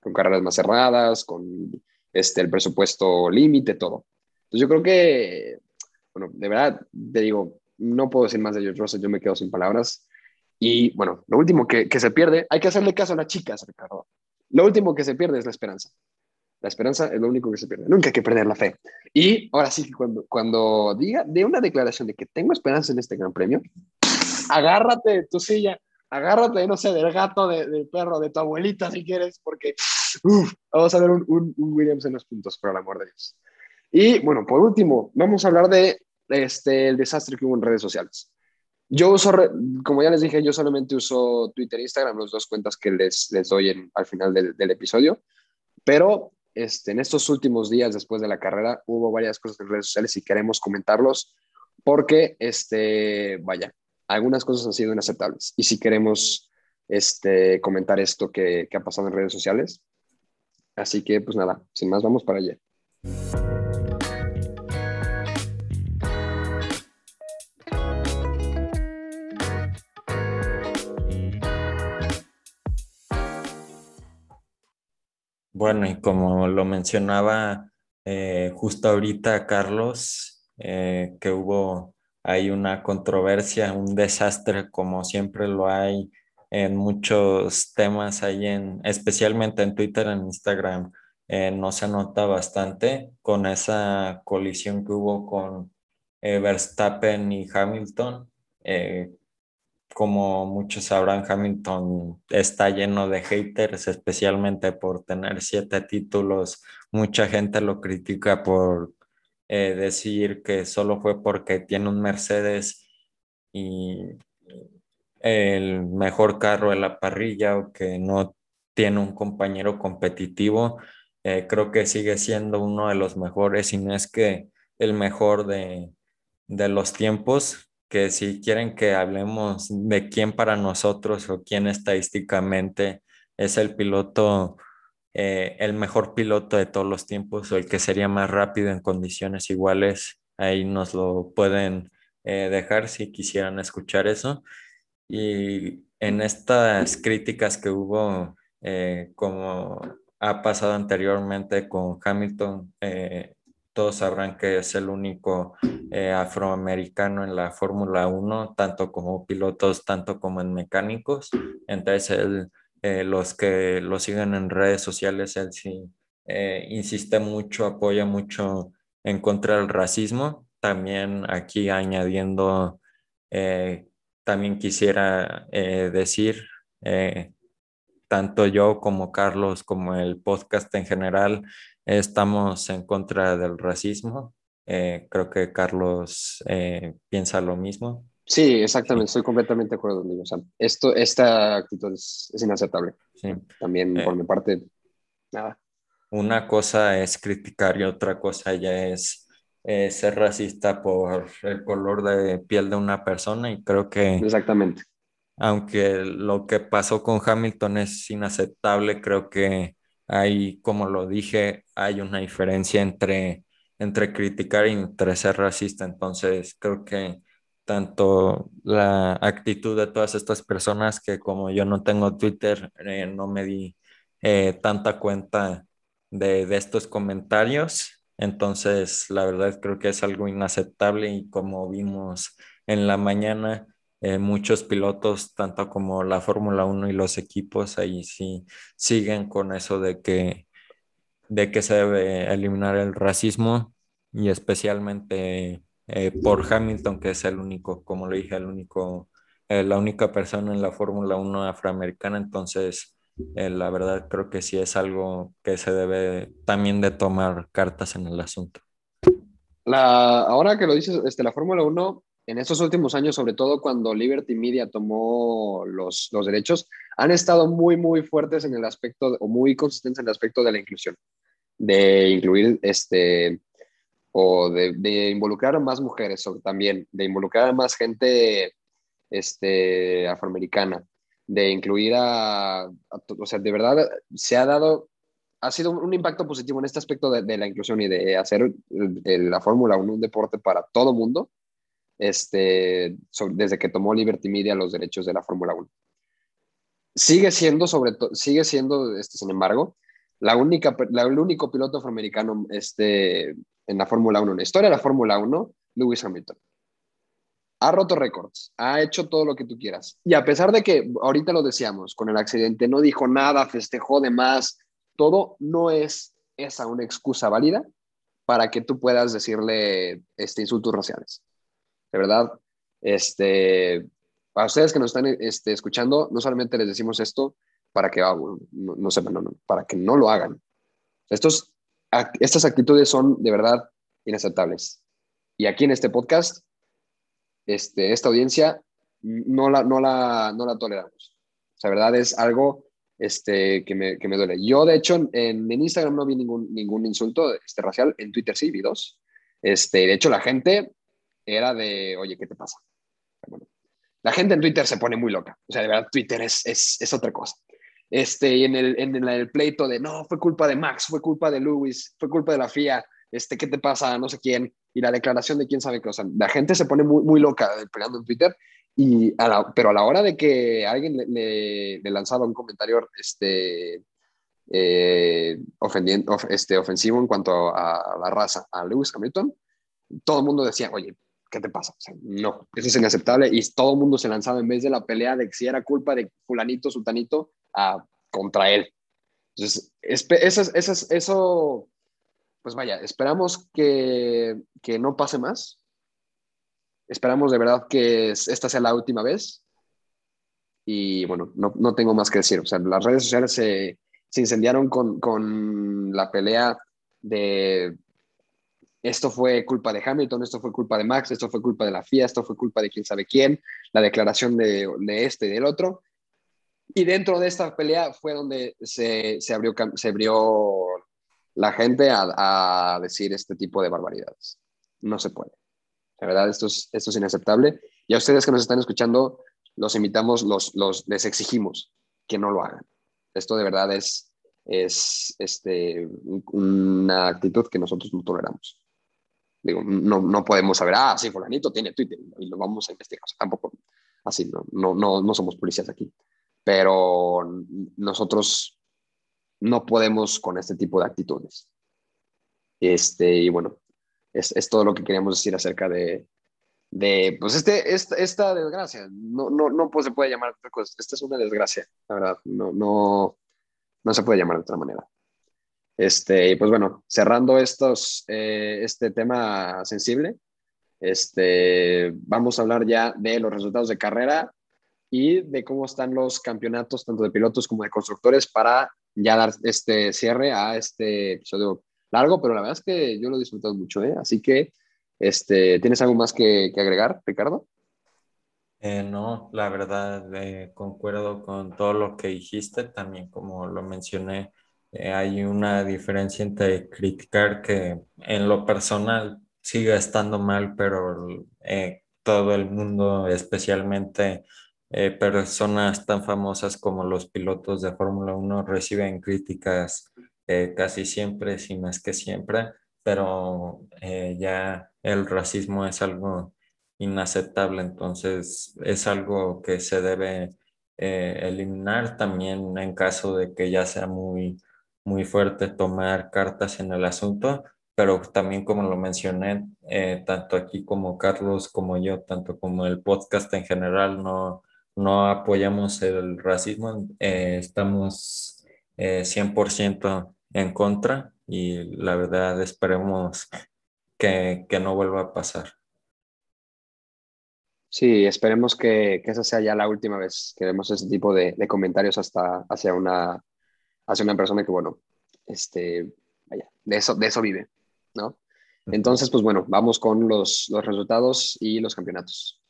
Con carreras más cerradas, con este, el presupuesto límite, todo. Entonces yo creo que, bueno, de verdad, te digo, no puedo decir más de George Russell, yo me quedo sin palabras. Y bueno, lo último que, se pierde, hay que hacerle caso a las chicas, Ricardo. Lo último que se pierde es la esperanza. La esperanza es lo único que se pierde. Nunca hay que perder la fe. Y ahora sí, cuando, cuando diga de una declaración de que tengo esperanza en este gran premio, agárrate de tu silla, agárrate, no sé, del gato, de, del perro, de tu abuelita, si quieres, porque vamos a ver un, un, un, Williams en los puntos, por el amor de Dios. Y bueno, por último, vamos a hablar de este, el desastre que hubo en redes sociales. Yo uso, como ya les dije, yo solamente uso Twitter e Instagram, las dos cuentas que les, les doy al final del, del, episodio, pero este, en estos últimos días después de la carrera hubo varias cosas en redes sociales y queremos comentarlos porque, este, vaya, algunas cosas han sido inaceptables y si queremos este, comentar esto que, que ha pasado en redes sociales. Así que, pues nada, sin más, vamos para allá. Bueno, y como lo mencionaba eh, justo ahorita Carlos, eh, que hubo ahí una controversia, un desastre, como siempre lo hay en muchos temas ahí en, especialmente en Twitter, en Instagram, eh, no se nota bastante con esa colisión que hubo con Verstappen y Hamilton como muchos sabrán, Hamilton está lleno de haters, especialmente por tener siete títulos. Mucha gente lo critica por eh, decir que solo fue porque tiene un Mercedes y el mejor carro de la parrilla o que no tiene un compañero competitivo. Eh, creo que sigue siendo uno de los mejores y no es que el mejor de, de los tiempos que si quieren que hablemos de quién para nosotros o quién estadísticamente es el piloto, eh, el mejor piloto de todos los tiempos o el que sería más rápido en condiciones iguales, ahí nos lo pueden eh, dejar si quisieran escuchar eso. Y en estas críticas que hubo, eh, como ha pasado anteriormente con Hamilton, todos sabrán que es el único eh, afroamericano en la Fórmula 1, tanto como pilotos, tanto como en mecánicos. Entonces, él, eh, los que lo siguen en redes sociales, él sí eh, insiste mucho, apoya mucho en contra del racismo. También aquí añadiendo, también quisiera decir, tanto yo como Carlos, como el podcast en general, estamos en contra del racismo. Eh, creo que Carlos eh, piensa lo mismo. Sí, exactamente, estoy completamente de acuerdo. O sea, esto, esta actitud es, inaceptable. También por eh, mi parte, nada. Una cosa es criticar y otra cosa ya es ser racista por el color de piel de una persona y creo que... Exactamente. Aunque lo que pasó con Hamilton es inaceptable, creo que hay, como lo dije, hay una diferencia entre, entre criticar y entre ser racista. Entonces, creo que tanto la actitud de todas estas personas que como yo no tengo Twitter, eh, no me di eh, tanta cuenta de, de, estos comentarios. Entonces, la verdad creo que es algo inaceptable y como vimos en la mañana, muchos pilotos, tanto como la Fórmula 1 y los equipos, ahí sí siguen con eso de que, de que se debe eliminar el racismo y especialmente eh, por Hamilton, que es el único, como le dije, el único, eh, la única persona en la Fórmula 1 afroamericana. Entonces, eh, la verdad creo que sí es algo que se debe también de tomar cartas en el asunto. Ahora que lo dices, este, la Fórmula 1, en estos últimos años, sobre todo cuando Liberty Media tomó los, los derechos, han estado muy, muy fuertes en el aspecto, o muy consistentes en el aspecto de la inclusión, de incluir este, o de, involucrar a más mujeres o también, de involucrar a más gente este, afroamericana, de incluir a, o sea, de verdad se ha dado, ha sido un, impacto positivo en este aspecto de, la inclusión y de hacer la Fórmula 1 un deporte para todo mundo, este, desde que tomó Liberty Media los derechos de la Fórmula 1. Sigue siendo, sobre sigue siendo, este, sin embargo, la única, el único piloto afroamericano este, en la Fórmula 1, en la historia de la Fórmula 1, Lewis Hamilton. Ha roto récords, ha hecho todo lo que tú quieras. Y a pesar de que, ahorita lo decíamos, con el accidente no dijo nada, festejó de más, todo no es esa una excusa válida para que tú puedas decirle este, insultos raciales. De verdad, este, para ustedes que nos están este, escuchando, no solamente les decimos esto para que, ah, no, no sepan, para que no lo hagan. Estos estas actitudes son de verdad inaceptables. Y aquí en este podcast, este, esta audiencia no la, no la, no la toleramos. O verdad es algo este, que, me, que me duele. Yo, de hecho, en, en, Instagram no vi ningún, ningún insulto este, racial, en Twitter sí vi dos. Este, de hecho, la gente era de, oye, ¿qué te pasa? Bueno, la gente en Twitter se pone muy loca. O sea, de verdad, Twitter es, es, es otra cosa este, en el, en el pleito de, no, fue culpa de Max, fue culpa de Lewis, fue culpa de la FIA, este, ¿qué te pasa? No sé quién, y la declaración de quién sabe qué, o sea, la gente se pone muy, muy loca peleando en Twitter, y pero a la hora de que alguien le, le, lanzaba un comentario este, eh, ofendiendo, este, ofensivo en cuanto a, la raza, a Lewis Hamilton, todo el mundo decía, oye, ¿qué te pasa? O sea, no, eso es inaceptable y todo el mundo se lanzaba en vez de la pelea de si era culpa de fulanito, sultanito, a, contra él. Entonces, eso, eso, eso, pues vaya, esperamos que, que no pase más. Esperamos de verdad que esta sea la última vez. Y bueno, no, no tengo más que decir. O sea, las redes sociales se, se incendiaron con, con la pelea de esto fue culpa de Hamilton, esto fue culpa de Max, esto fue culpa de la FIA, esto fue culpa de quién sabe quién, la declaración de, de este y del otro. Y dentro de esta pelea fue donde se, se abrió, se abrió la gente a, a, decir este tipo de barbaridades. No se puede. La verdad, esto es, esto es inaceptable. Y a ustedes que nos están escuchando, los invitamos, los, los, les exigimos que no lo hagan. Esto de verdad es, es este, una actitud que nosotros no toleramos. Digo, no, no podemos saber, ah, sí, fulanito tiene Twitter y lo vamos a investigar. O sea, tampoco así, no, no, no, no somos policías aquí pero nosotros no podemos con este tipo de actitudes. Este, y bueno, es, es todo lo que queríamos decir acerca de, de pues este, esta, esta desgracia. No, no, no pues se puede llamar otra cosa. Esta es una desgracia, la verdad. No, no, no se puede llamar de otra manera. Este, y pues bueno, cerrando estos, eh, este tema sensible, este, vamos a hablar ya de los resultados de carrera y de cómo están los campeonatos tanto de pilotos como de constructores para ya dar este cierre a este episodio largo, pero la verdad es que yo lo he disfrutado mucho, ¿eh? Así que, este, ¿tienes algo más que, agregar, Ricardo? Eh, no, la verdad, eh, concuerdo con todo lo que dijiste, también como lo mencioné, eh, hay una diferencia entre criticar que en lo personal sigue estando mal, pero todo el mundo, especialmente eh, personas tan famosas como los pilotos de Fórmula 1 reciben críticas eh, casi siempre, si es que siempre, pero eh, ya el racismo es algo inaceptable, entonces es algo que se debe eliminar también en caso de que ya sea muy, muy fuerte tomar cartas en el asunto. pero también como lo mencioné, eh, tanto aquí como Carlos, como yo, tanto como el podcast en general, no, no apoyamos el racismo, eh, estamos 100% en contra y la verdad esperemos que, que no vuelva a pasar. Sí, esperemos que, que, esa sea ya la última vez que vemos ese tipo de, de, comentarios hasta hacia una, hacia una persona que, bueno, este, vaya, de eso, de eso vive, ¿no? Entonces, pues bueno, vamos con los, los resultados y los campeonatos.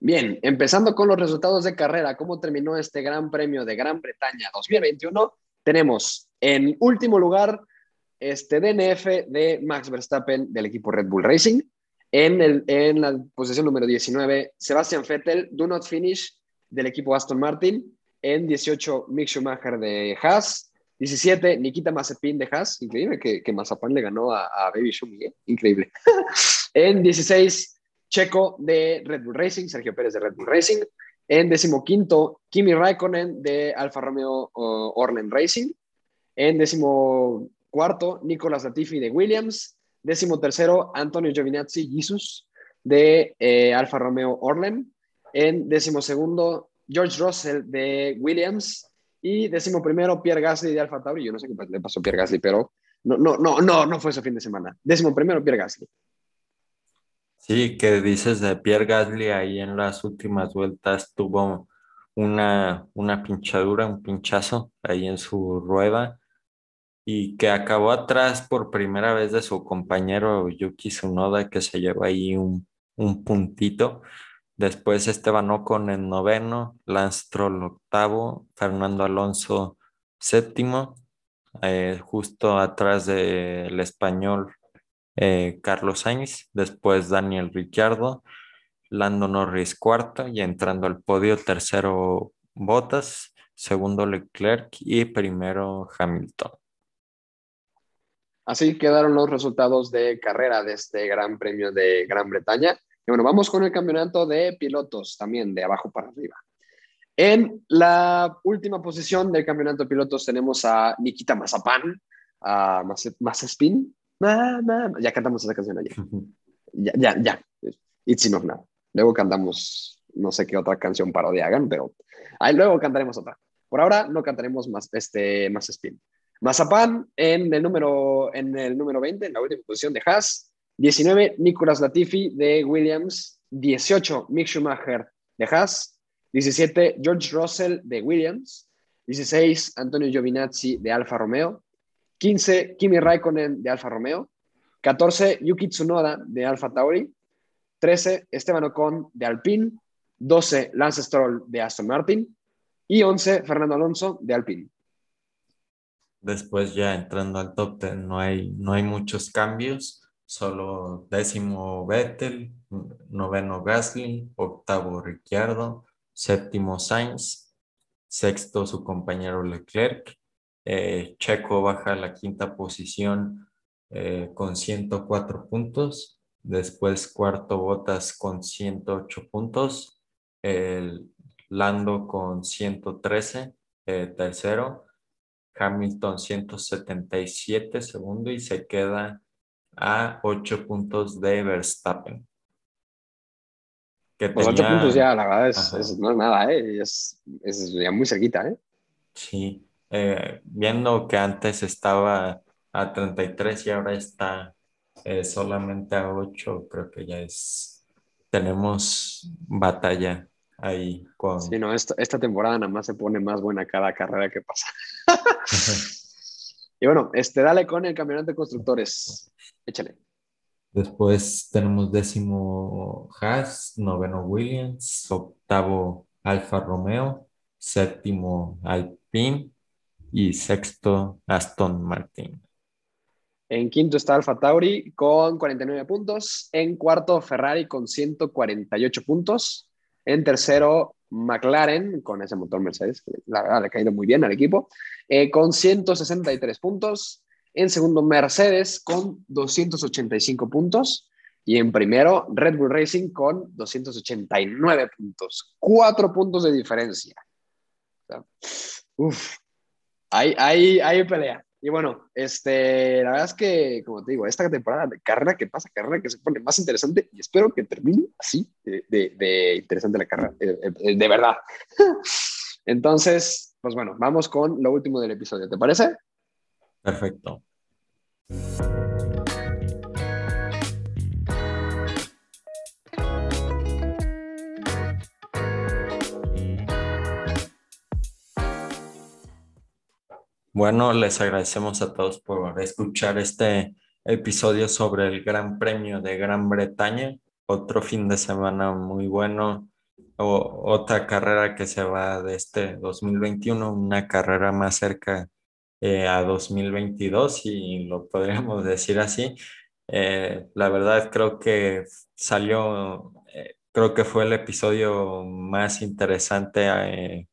Bien, empezando con los resultados de carrera, ¿cómo terminó este Gran Premio de Gran Bretaña 2021? Tenemos en último lugar este DNF de Max Verstappen del equipo Red Bull Racing. En, el, en la posición número 19, Sebastian Vettel, Do Not Finish del equipo Aston Martin. En 18, Mick Schumacher de Haas. 17, Nikita Mazepin de Haas. Increíble que, que Mazepin le ganó a, Baby Schumi, ¿eh? Increíble. en 16, Checo de Red Bull Racing, Sergio Pérez de Red Bull Racing. En decimoquinto, Kimi Raikkonen de Alfa Romeo Orlen Racing. En decimocuarto, Nicolas Latifi de Williams. Décimo tercero, Antonio Giovinazzi Jesus de eh, Alfa Romeo Orlen. En décimo segundo, George Russell de Williams. Y décimo primero, Pierre Gasly de Alfa Tauri. Yo no sé qué le pasó a Pierre Gasly, pero no, no, no, no, no fue ese fin de semana. Décimo primero, Pierre Gasly. Sí, que dices de Pierre Gasly ahí en las últimas vueltas tuvo una, una pinchadura, un pinchazo ahí en su rueda y que acabó atrás por primera vez de su compañero Yuki Tsunoda que se llevó ahí un, un puntito. Después Esteban Ocon en noveno, Lance Troll octavo, Fernando Alonso séptimo, eh, justo atrás del español eh, Carlos Sainz, después Daniel Ricciardo, Lando Norris cuarto y entrando al podio tercero Bottas, segundo Leclerc y primero Hamilton. Así quedaron los resultados de carrera de este Gran Premio de Gran Bretaña. Y bueno, vamos con el campeonato de pilotos también, de abajo para arriba. En la última posición del campeonato de pilotos tenemos a Nikita Mazapan, a Mazepin, ya cantamos esa canción allá. Ya, ya, ya. It's enough now. Luego cantamos, no sé qué otra canción parodia hagan, pero ahí luego cantaremos otra. Por ahora no cantaremos más, este, más spin. Mazapan en el, número, en el número 20, en la última posición de Haas. 19, Nicolas Latifi de Williams. 18, Mick Schumacher de Haas. 17, George Russell de Williams. 16, Antonio Giovinazzi de Alfa Romeo. 15, Kimi Raikkonen de Alfa Romeo. 14, Yuki Tsunoda de Alfa Tauri. 13, Esteban Ocon de Alpine. 12, Lance Stroll de Aston Martin. Y 11, Fernando Alonso de Alpine. Después ya entrando al top 10 no hay, no hay muchos cambios, solo décimo Vettel, noveno Gasly, octavo Ricciardo, séptimo Sainz, sexto su compañero Leclerc, eh, Checo baja a la quinta posición eh, con 104 puntos. Después cuarto Botas con 108 puntos. El Lando con 113, eh, tercero. Hamilton 177, segundo. Y se queda a 8 puntos de Verstappen. Que Los 8 puntos ya, la verdad, es, no es nada, es, es ya muy cerquita. ¿eh? Sí, eh, viendo que antes estaba a 33 y ahora está eh, solamente a 8, creo que ya es, tenemos batalla ahí con... Sí, no, esta, esta temporada nada más se pone más buena cada carrera que pasa. y bueno, este, dale con el campeonato de constructores, échale. Después tenemos décimo Haas, noveno Williams, octavo Alfa Romeo, séptimo Alpine, y sexto Aston Martin. En quinto está Alfa Tauri con 49 puntos. En cuarto Ferrari con 148 puntos. En tercero McLaren con ese motor Mercedes, que la verdad le ha caído muy bien al equipo, eh, con 163 puntos. En segundo Mercedes con 285 puntos. Y en primero, Red Bull Racing con 289 puntos, cuatro puntos de diferencia. uf, hay, pelea. Y bueno, este, la verdad es que, como te digo, esta temporada de carrera que pasa, carrera que se pone más interesante y espero que termine así de, de, interesante la carrera, eh, eh, de verdad. Entonces, pues bueno, vamos con lo último del episodio, ¿te parece? Perfecto. Bueno, les agradecemos a todos por escuchar este episodio sobre el Gran Premio de Gran Bretaña. Otro fin de semana muy bueno. O, otra carrera que se va de este 2021, una carrera más cerca eh, a 2022, y lo podríamos decir así. Eh, la verdad creo que salió, eh, creo que fue el episodio más interesante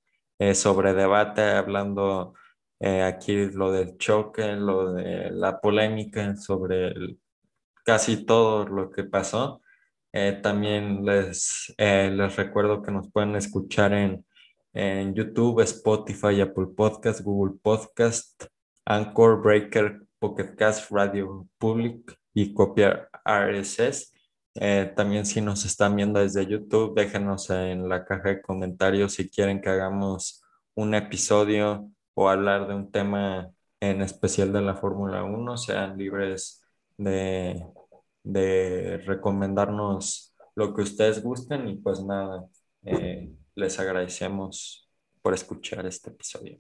sobre debate, hablando eh, aquí lo del choque, lo de la polémica sobre casi todo lo que pasó. Eh, también les, eh, les recuerdo que nos pueden escuchar en, en YouTube, Spotify, Apple Podcast, Google Podcast, Anchor, Breaker, Pocket Cast, Radio Public y copiar RSS. también si nos están viendo desde YouTube, déjenos en la caja de comentarios si quieren que hagamos un episodio o hablar de un tema en especial de la Fórmula 1, sean libres de, de, recomendarnos lo que ustedes gusten y pues nada, eh, les agradecemos por escuchar este episodio.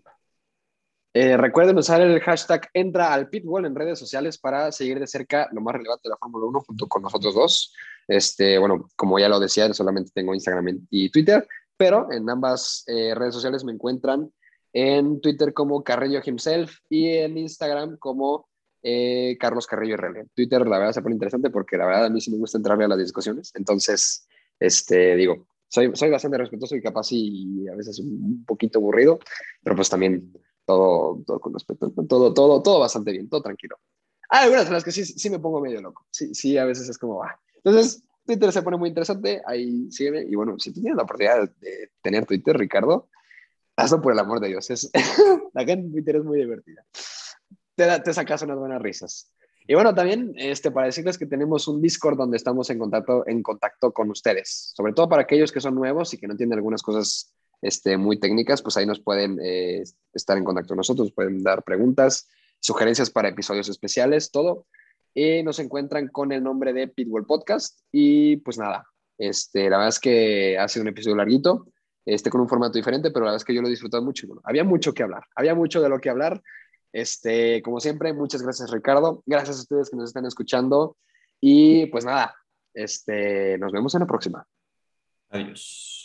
Eh, recuerden usar el hashtag entra al pitbull en redes sociales para seguir de cerca lo más relevante de la Fórmula 1 junto con nosotros dos. Este, bueno, como ya lo decía, solamente tengo Instagram y Twitter, pero en ambas eh, redes sociales me encuentran en Twitter como Carrillo himself y en Instagram como eh, Carlos Carrillo RL. Twitter la verdad se pone interesante porque la verdad a mí sí me gusta entrarle a las discusiones. Entonces, este, digo, soy, soy bastante respetuoso y capaz y a veces un poquito aburrido, pero pues también todo, todo con respeto, todo, todo, todo bastante bien, todo tranquilo. Hay algunas en las que sí, sí me pongo medio loco. Sí, sí, a veces es como. Ah. Entonces, Twitter se pone muy interesante, ahí sígueme. Y bueno, si tienes la oportunidad de tener Twitter, Ricardo, Por el amor de Dios. Es, la gente es muy divertida. Te, te sacas unas buenas risas. Y bueno, también este, para decirles que tenemos un Discord donde estamos en contacto, en contacto con ustedes, sobre todo para aquellos que son nuevos y que no entienden algunas cosas este, muy técnicas, pues ahí nos pueden eh, estar en contacto con nosotros, pueden dar preguntas, sugerencias para episodios especiales, todo. Y nos encuentran con el nombre de Pitbull Podcast. Y pues nada, este, la verdad es que ha sido un episodio larguito este, con un formato diferente, pero la verdad es que yo lo he disfrutado mucho. Había mucho que hablar, había mucho de lo que hablar. Este, como siempre, muchas gracias Ricardo, gracias a ustedes que nos están escuchando y pues nada, este, nos vemos en la próxima. Adiós.